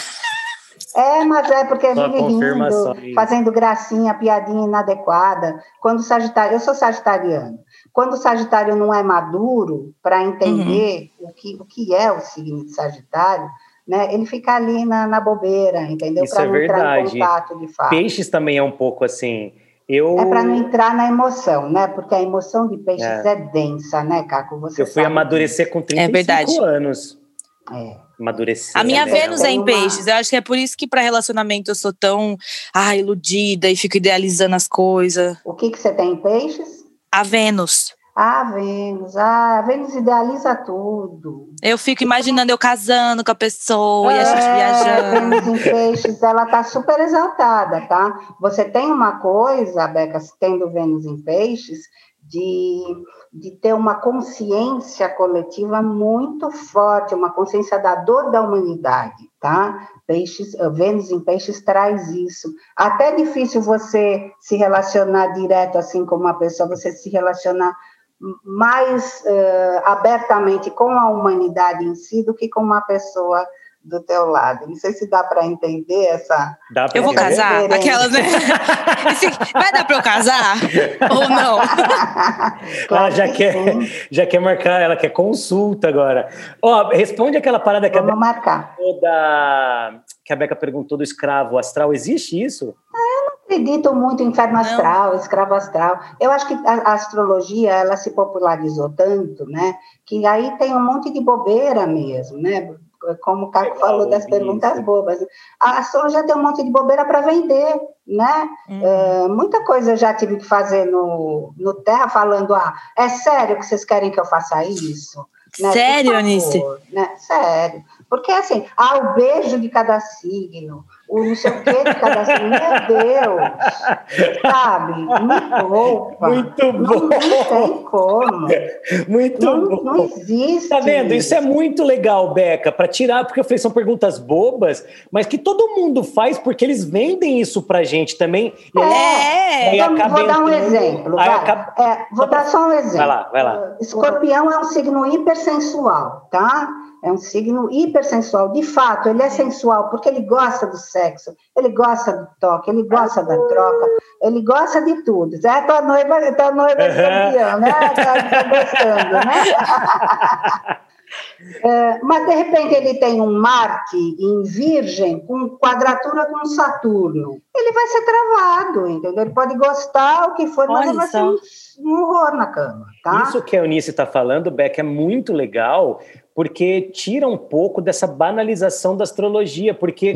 É, mas é porque Só vive rindo, fazendo gracinha, piadinha inadequada. Quando o Sagitário, eu sou sagitariano. Quando o Sagitário não é maduro para entender Uhum. o, que, o que é o signo de Sagitário, né, ele fica ali na, na bobeira, entendeu? Isso Para é não entrar em verdade. contato de fato. Peixes também é um pouco assim. Eu, É para não entrar na emoção, né? Porque a emoção de peixes É. é, densa, né, Caco? Você eu fui sabe amadurecer com 35 verdade. anos. É. Amadurecer. A minha né? Vênus é em uma- peixes. Eu acho que é por isso que para relacionamento eu sou tão ah, iludida e fico idealizando as coisas. O que, que você tem em peixes? A Vênus. Ah, Vênus. Ah, Vênus idealiza tudo. Eu fico imaginando eu casando com a pessoa e a gente É, viajando. Vênus em peixes, ela tá super exaltada, tá? Você tem uma coisa, Beca, tendo Vênus em peixes, de, de ter uma consciência coletiva muito forte, uma consciência da dor da humanidade, tá? Peixes, eh, Vênus em peixes traz isso. Até é difícil você se relacionar direto assim com uma pessoa, você se relacionar mais eh, abertamente com a humanidade em si do que com uma pessoa do teu lado. Não sei se dá para entender essa. Dá pra Eu vou entender? casar? Aquelas, né? Assim, vai dar pra eu casar? Ou não? Ela já que quer, sim. já quer marcar, ela quer consulta agora. Ó, responde aquela parada que a, Vamos Beca marcar. da, que a Beca perguntou do escravo astral. Existe isso? Acredito muito em inferno Não. astral, escravo astral. Eu acho que a, a astrologia ela se popularizou tanto, né? Que aí tem um monte de bobeira mesmo, né? Como o Caco Legal falou das perguntas isso. bobas. A astrologia tem um monte de bobeira para vender, né? Hum. É, muita coisa eu já tive que fazer no, no Terra falando, ah, é sério que vocês querem que eu faça isso? Né? Sério, Anice? Né? Sério. Porque assim, ah, o beijo de cada signo, o não sei o que de cada signo, meu Deus, sabe? Me poupa. Muito Não, bom. não tem como. Muito Não, bom. não existe. Tá vendo? Isso é muito legal, Beca, para tirar, porque eu falei, são perguntas bobas, mas que todo mundo faz porque eles vendem isso pra gente também. É. Vamos- acaba vou dar um exemplo. acaba- É, vou dar só um exemplo. Vai lá, vai lá. Escorpião é um signo hipersensual, tá? É um signo hipersensual. De fato, ele é sensual porque ele gosta do sexo, ele gosta do toque, ele gosta da troca, ele gosta de tudo. É, tua noiva, tua noiva é escorpião, né? Tá, tá gostando, né? É, mas de repente ele tem um Marte em Virgem com quadratura com Saturno. Ele vai ser travado, entendeu? Ele pode gostar o que for, mas ele vai ser um, um horror na cama, tá? Isso que a Eunice está falando, Beck, é muito legal, porque tira um pouco dessa banalização da astrologia, porque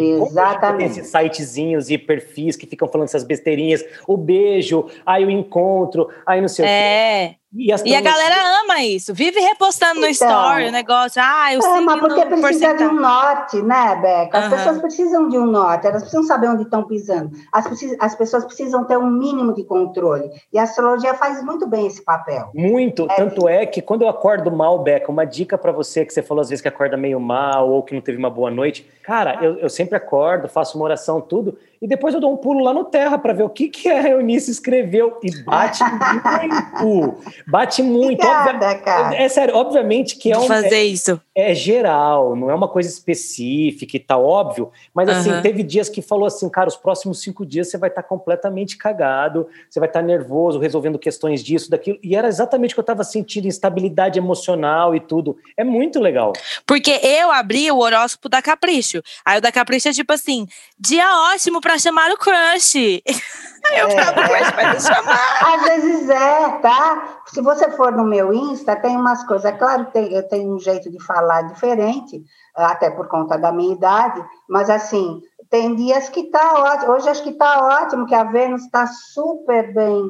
tem esses sitezinhos e perfis que ficam falando essas besteirinhas, o beijo, aí o encontro, aí não sei o quê. É. E, E a galera ama isso. Vive repostando no Então. story o negócio. Ah, eu É, sei mas porque precisa de um porcentagem. norte, né, Beca? As Aham. pessoas precisam de um norte, elas precisam saber onde estão pisando. As, as pessoas precisam ter um mínimo de controle. E a astrologia faz muito bem esse papel. Muito, tanto é que quando eu acordo mal, Beca, uma dica pra você que você falou às vezes que acorda meio mal ou que não teve uma boa noite. Cara, eu, eu sempre acordo, faço uma oração, tudo, e depois eu dou um pulo lá no terra pra ver o que, que a Eunice escreveu. E bate muito. Bate muito. Obrigada, Obvia- cara. É sério, obviamente que é um. fazer isso. é geral, não é uma coisa específica e tá óbvio, mas assim, teve dias que falou assim, cara, os próximos cinco dias você vai estar completamente cagado, você vai estar nervoso, resolvendo questões disso, daquilo, e era exatamente o que eu tava sentindo, instabilidade emocional e tudo. É muito legal. Porque eu abri o horóscopo da Capricho. Aí o da Capricho é tipo assim: dia ótimo pra chamar o crush. Aí eu É. falo, crush vai me chamar. Às vezes é, tá? Se você for no meu Insta, tem umas coisas. É claro que tem- eu tenho um jeito de falar diferente, até por conta da minha idade, mas assim, tem dias que tá ótimo. Hoje acho que tá ótimo, que a Vênus está super bem.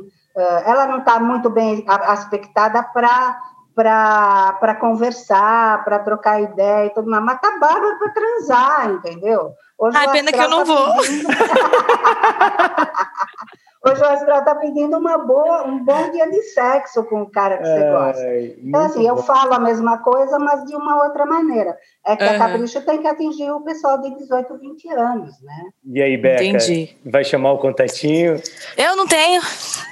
ela não está muito bem aspectada para para conversar, para trocar ideia e tudo mais, mas tá bárbaro para transar, entendeu? Hoje Ai, pena que eu não tá vou. pedindo- o astral está pedindo uma boa, um bom dia de sexo com o cara que você é, gosta. Então, assim, bom. eu falo a mesma coisa, mas de uma outra maneira. É que uhum. a Capricho tem que atingir o pessoal de 18, 20 anos, né? E aí, Beca? Entendi. Vai chamar o contatinho? Eu não tenho.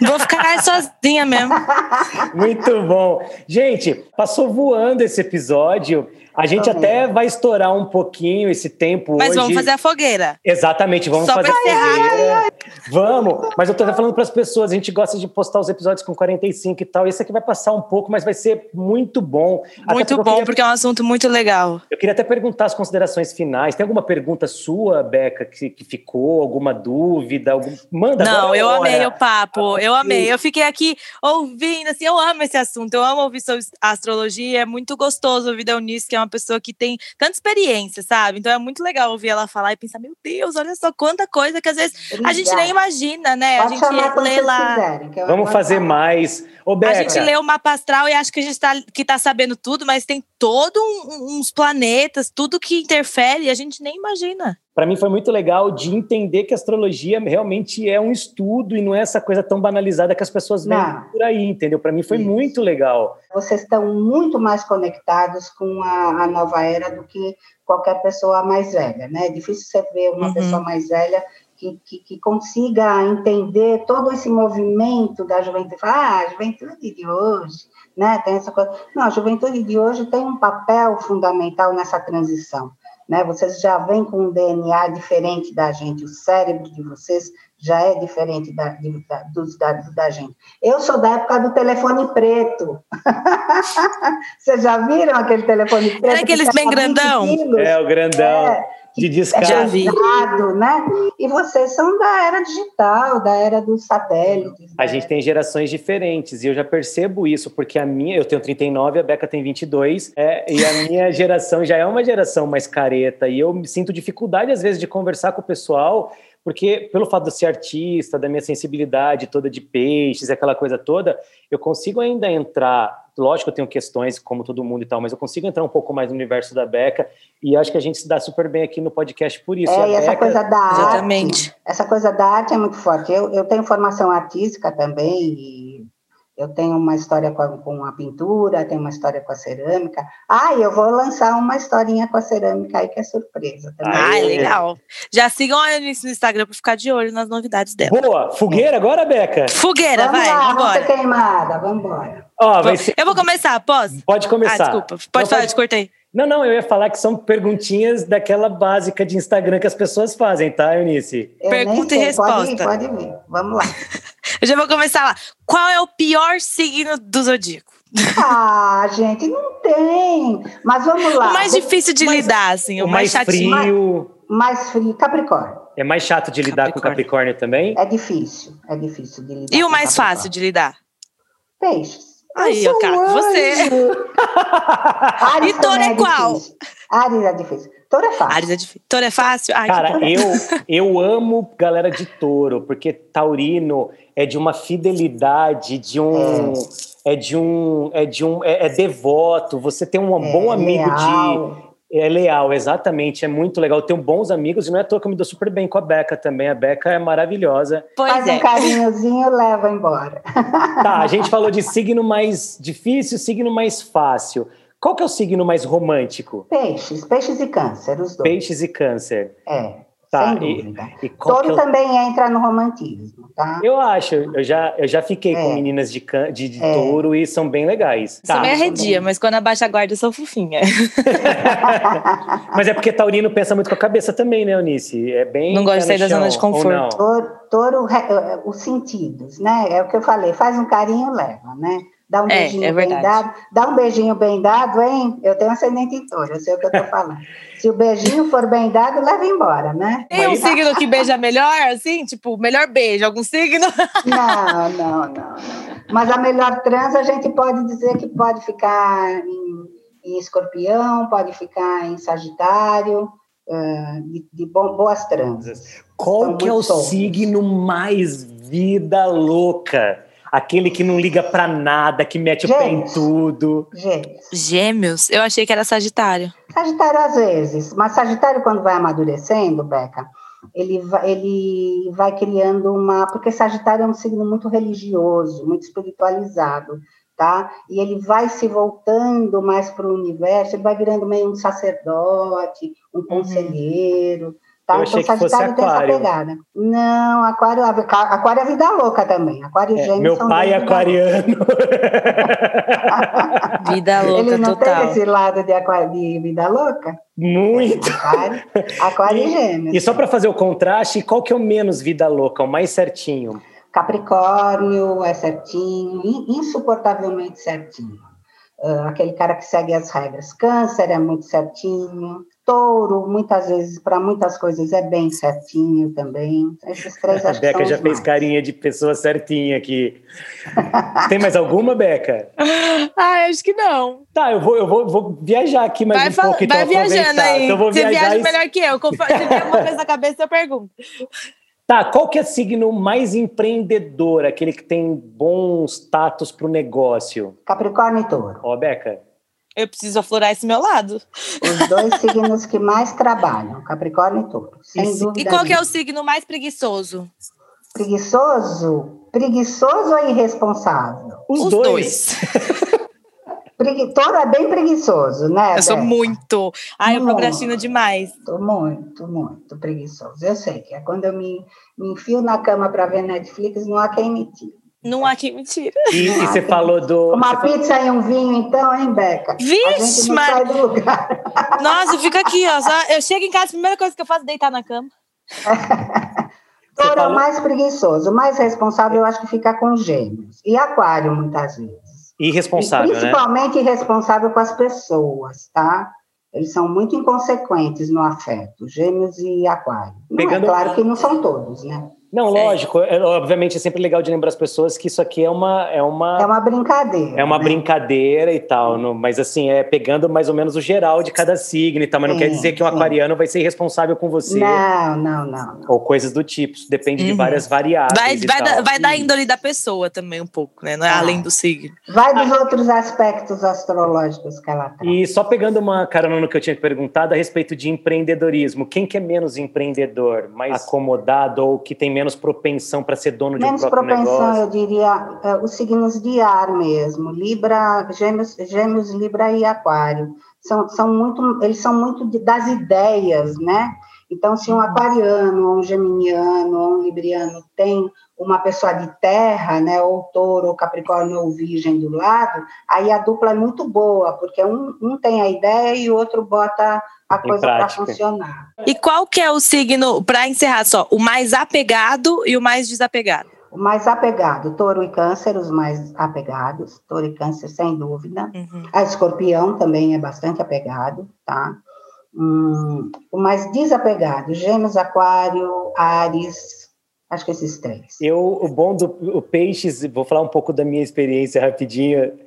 Vou ficar sozinha mesmo. Muito bom. Gente, passou voando esse episódio. A gente até vai estourar um pouquinho esse tempo Mas hoje. vamos fazer a fogueira. Exatamente, vamos Só fazer a fogueira. Vamos, mas eu tô até falando para as pessoas, a gente gosta de postar os episódios com 45 e tal. Esse aqui vai passar um pouco, mas vai ser muito bom. Muito bom, queria... porque é um assunto muito legal. Eu queria até perguntar as considerações finais. Tem alguma pergunta sua, Beca, que, que ficou? Alguma dúvida? Algum... Manda Não, eu hora. amei o papo, eu amei. Eu fiquei aqui ouvindo, assim, eu amo esse assunto, eu amo ouvir sobre astrologia, é muito gostoso ouvir da Eunice, que é uma pessoa que tem tanta experiência, sabe? Então é muito legal ouvir ela falar e pensar, meu Deus, olha só quanta coisa que às vezes Obrigada. a gente nem imagina, né? Pode a gente lê lá. Quiserem, Vamos fazer falar. mais. Ô, a gente lê o mapa astral e acha que a gente tá, que tá sabendo tudo, mas tem todos um, uns planetas, tudo que interfere a gente nem imagina. Para mim foi muito legal de entender que a astrologia realmente é um estudo e não é essa coisa tão banalizada que as pessoas veem por aí, entendeu? Para mim foi Isso. muito legal. Vocês estão muito mais conectados com a, a, nova era do que qualquer pessoa mais velha, né? É difícil você ver uma uhum. pessoa mais velha que, que, que, consiga entender todo esse movimento da juventude. Ah, a juventude de hoje, né? Tem essa coisa. Não, a juventude de hoje tem um papel fundamental nessa transição. Né? Vocês já vêm com um DNA diferente da gente, o cérebro de vocês já é diferente da, de, da, do, da, da, gente. Eu sou da época do telefone preto. Vocês já viram aquele telefone preto? Era aqueles bem grandão? É, o grandão. É, de vi. né? E vocês são da era digital, da era dos satélites. A né? gente tem gerações diferentes e eu já percebo isso, porque a minha, eu tenho 39, a Beca tem 22, é, e a minha geração já é uma geração mais careta, e eu me sinto dificuldade às vezes de conversar com o pessoal porque pelo fato de eu ser artista, da minha sensibilidade toda de peixes, aquela coisa toda, eu consigo ainda entrar. Lógico, eu tenho questões como todo mundo e tal, mas eu consigo entrar um pouco mais no universo da Beca e acho que a gente se dá super bem aqui no podcast por isso. É, e, essa Beca... coisa da arte, Exatamente. essa coisa da arte é muito forte. Eu, eu tenho formação artística também e eu tenho uma história com a, com a, pintura, tenho uma história com a cerâmica. Ah, eu vou lançar uma historinha com a cerâmica aí que é surpresa também. Ah, legal. Já sigam a Eunice no Instagram para ficar de olho nas novidades dela. Boa! Fogueira agora, Beca? Fogueira, vamos vai, lá, vamos ser queimada, vamos embora. Ó, vai ser... Eu vou começar, posso? Pode começar. Ah, desculpa, pode Não, falar, pode... te cortei. Não, não, eu ia falar que são perguntinhas daquela básica de Instagram que as pessoas fazem, tá, Eunice? Eu Pergunta e resposta. Pode ir, pode vir. Vamos lá. Eu já vou começar lá. Qual é o pior signo do zodíaco? Ah, gente, não tem. Mas vamos lá. O mais difícil de mais, lidar, assim, o, o mais, mais frio. Mais, mais, frio, Capricórnio. É mais chato de lidar com Capricórnio também? É difícil, é difícil de lidar. E o mais fácil de lidar? Peixes. Aí, ó, cara, você. e touro é, é qual? Ares é difícil. Touro é fácil. Ares é difícil. Touro é fácil? Ai, Cara, eu, eu amo galera de touro, porque taurino é de uma fidelidade, de um. É, é de um. É de um. É, é devoto. Você tem um é, bom amigo leal. de. É leal, exatamente. É muito legal. Eu tenho bons amigos e não é à toa que eu me dou super bem com a Beca também. A Beca é maravilhosa. Pois Faz é. um carinhozinho, leva embora. Tá, a gente falou de signo mais difícil, signo mais fácil. Qual que é o signo mais romântico? Peixes, peixes e câncer, os dois. Peixes e câncer. É. Tá, sem dúvida. E, e Todo é também entra no romantismo, tá? Eu acho, eu já, eu já fiquei é. com meninas de, can, de, de é. touro e são bem legais. Tá. Sou meio arredia, mas quando abaixa a guarda eu sou fofinha. mas é porque taurino pensa muito com a cabeça também, né, Eunice? É bem Não gosto de sair da zona de conforto. Touro, touro, os sentidos, né? É o que eu falei, faz um carinho, leva, né? Dá um é, beijinho é bem dado. Dá um beijinho bem dado, hein? Eu tenho ascendente em touro, eu sei o que eu tô falando. Se o beijinho for bem dado, leva embora, né? Tem um signo que beija melhor, assim? Tipo, melhor beijo, algum signo? Não, não, não, não. Mas a melhor trans a gente pode dizer que pode ficar em, em escorpião, pode ficar em sagitário, uh, de, de boas transas. Qual que é o signo mais vida louca? Aquele que não liga para nada, que mete Gêmeos. o pé em tudo. Gêmeos. Gêmeos? Eu achei que era Sagitário. Sagitário às vezes, mas Sagitário quando vai amadurecendo, Beca, ele vai, ele vai criando uma. Porque Sagitário é um signo muito religioso, muito espiritualizado, tá? E ele vai se voltando mais para o universo, ele vai virando meio um sacerdote, um uhum. Tá? Eu achei então, que fosse aquário. Pegada. Não, aquário, aquário é vida louca também. Aquário é, Meu pai é aquariano. vida louca Ele não total. tem esse lado de, aquário, de vida louca? Muito. Aquário, aquário e, gêmeos. E só para fazer o contraste, qual que é o menos vida louca, o mais certinho? Capricórnio é certinho, insuportavelmente certinho. Uh, aquele cara que segue as regras. Câncer é muito certinho. Touro, muitas vezes, para muitas coisas, é bem certinho também. Esses três A Beca já fez carinha de pessoa certinha aqui. Tem mais alguma, Beca? ah, acho que não. Tá, eu vou, eu vou, vou viajar aqui mais vai um pouco. Então, vai viajando aí. Então, vou Você viajar viaja e... melhor que eu. Se tem alguma coisa na cabeça, eu pergunto. Tá, qual que é o signo mais empreendedor, aquele que tem bons status para o negócio? Capricórnio e Touro. Ó, Beca. Eu preciso aflorar esse meu lado. Os dois signos que mais trabalham, Capricórnio e Touro. Sem e, dúvida. E qual que é o signo mais preguiçoso? Preguiçoso? Preguiçoso ou irresponsável? Os, Os dois. dois. Touro é bem preguiçoso, né? Eu sou muito. Ai, eu procrastino demais. Tô muito, muito preguiçoso. Eu sei que é quando eu me, me enfio na cama para ver Netflix, não há quem me tire. Não há quem me tire. E, e você falou do. Uma pizza e um vinho, então, hein, Beca? Vixe, mas. Nossa, fica aqui, ó. Só... Eu chego em casa, a primeira coisa que eu faço é deitar na cama. Touro falou... é o mais preguiçoso, o mais responsável, eu acho que fica com gêmeos. E aquário, muitas vezes. Irresponsável, e principalmente né? irresponsável com as pessoas, tá? Eles são muito inconsequentes no afeto, gêmeos e aquário. Não é Pegando... é claro que não são todos, né? Não, lógico. É. obviamente é sempre legal de lembrar as pessoas que isso aqui é uma. É uma, é uma brincadeira. É uma né? brincadeira e tal. No, mas assim, é pegando mais ou menos o geral de cada signo e tal. Mas sim, não quer dizer que um aquariano vai ser responsável com você. Não, não, não. não. Ou coisas do tipo. Isso depende uhum. de várias variáveis. Vai, vai, da, vai da índole da pessoa também, um pouco, né? Não é ah. além do signo. Vai dos ah. outros aspectos astrológicos que ela tem. E só pegando uma carona no que eu tinha perguntado a respeito de empreendedorismo. Quem que é menos empreendedor? Mais acomodado ou que tem menos propensão? propensão para ser dono Menos de um próprio propensão, negócio? eu diria, uh, os signos de ar mesmo, Libra, Gêmeos, Gêmeos, Libra e Aquário. São, são muito, eles são muito de, das ideias, né? Então, se um aquariano, ou um geminiano, ou um libriano tem uma pessoa de terra, né, ou touro, ou capricórnio, ou virgem do lado, aí a dupla é muito boa, porque um, um tem a ideia e o outro bota a coisa para funcionar. E qual que é o signo, para encerrar só, o mais apegado e o mais desapegado? O mais apegado, touro e câncer, os mais apegados, touro e câncer, sem dúvida. Uhum. A escorpião também é bastante apegado, tá? Hum, mais desapegado, gêmeos, aquário, ares, acho que esses três. Eu, o bom do o peixes, vou falar um pouco da minha experiência rapidinho,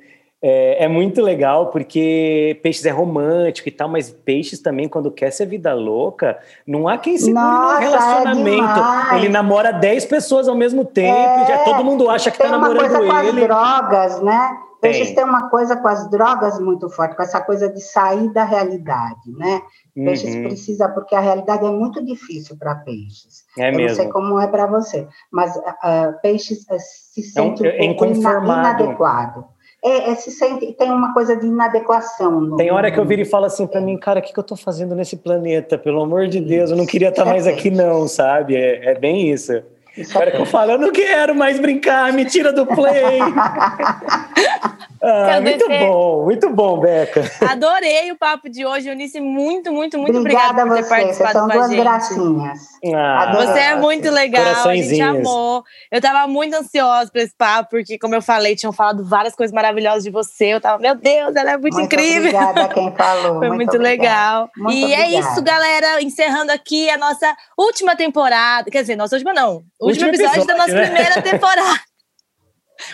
é, é, muito legal porque peixes é romântico e tal, mas peixes também, quando quer ser vida louca, não há quem segure Nossa, no é relacionamento. É ele namora 10 pessoas ao mesmo tempo, é, já todo mundo acha que tá namorando ele. Tem uma coisa com as drogas, né? Peixes tem. uma coisa com as drogas muito forte, com essa coisa de sair da realidade, né? Peixes uhum. precisa, porque a realidade é muito difícil para peixes. É Eu mesmo. não sei como é para você, mas uh, peixes uh, se sente é um, um pouco inadequado é, é, se sente, tem uma coisa de inadequação. No, tem hora que eu viro e falo assim para mim, cara, o que, que eu tô fazendo nesse planeta? Pelo amor de Deus, eu não queria estar tá mais aqui não, sabe? É, é bem isso. Isso é que eu falo, eu não quero mais brincar, me tira do play. Ah, muito bom, muito bom, Beca. Adorei o papo de hoje, Eunice. Muito, muito, muito obrigada, obrigada por ter você. participado são com duas a gente. gracinhas. Ah, você é muito legal, a gente amou. Eu tava muito ansiosa para esse papo, porque, como eu falei, tinham falado várias coisas maravilhosas de você. Eu tava, meu Deus, ela é muito, muito incrível. Obrigada a quem falou. Foi muito, muito legal. Muito e obrigada. é isso, galera. Encerrando aqui a nossa última temporada. Quer dizer, nossa última não. Último, último episódio, episódio, da nossa né? primeira temporada.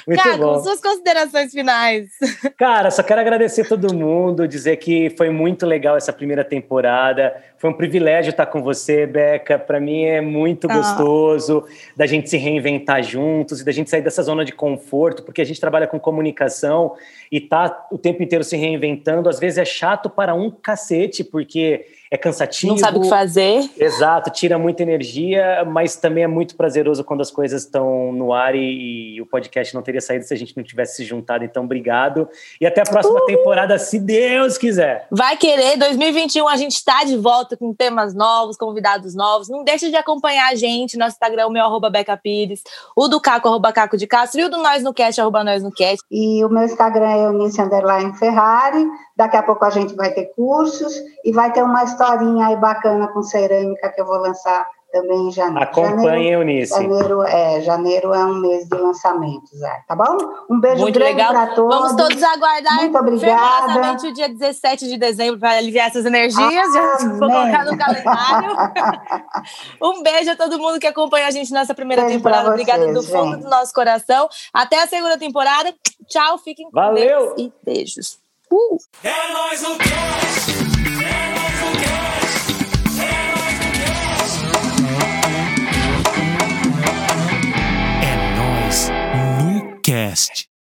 Muito Caco, bom. suas considerações finais. Cara, só quero agradecer todo mundo, dizer que foi muito legal essa primeira temporada. Foi um privilégio estar com você, Beca. Para mim é muito ah. gostoso da gente se reinventar juntos e da gente sair dessa zona de conforto, porque a gente trabalha com comunicação e tá o tempo inteiro se reinventando. Às vezes é chato para um cacete, porque é cansativo. Não sabe o que fazer. Exato, tira muita energia, mas também é muito prazeroso quando as coisas estão no ar e, e, o podcast não teria saído se a gente não tivesse se juntado. Então, obrigado. E até a próxima temporada, se Deus quiser. Vai querer, 2021 a gente está de volta com temas novos, convidados novos. Não deixe de acompanhar a gente. Nosso Instagram, o meu arroba Beca Pires, o do Caco, arroba Caco de Castro, e o do Nós no Cast, arroba Nós no Cast. E o meu Instagram é Eunice Underline Ferrari. Daqui a pouco a gente vai ter cursos e vai ter uma historinha aí bacana com cerâmica que eu vou lançar também em janeiro. Acompanhe, Eunice. Janeiro é, janeiro é um mês de lançamentos, é, tá bom? Um beijo Muito grande para todos. Vamos todos aguardar Muito obrigada. o dia 17 de dezembro para aliviar essas energias. Já vou colocar no calendário. um beijo a todo mundo que acompanha a gente nessa primeira Beijo temporada. Obrigada do fundo gente. do nosso coração. Até a segunda temporada. Tchau, fiquem com Valeu. Deus e beijos. Uh! É nóis no no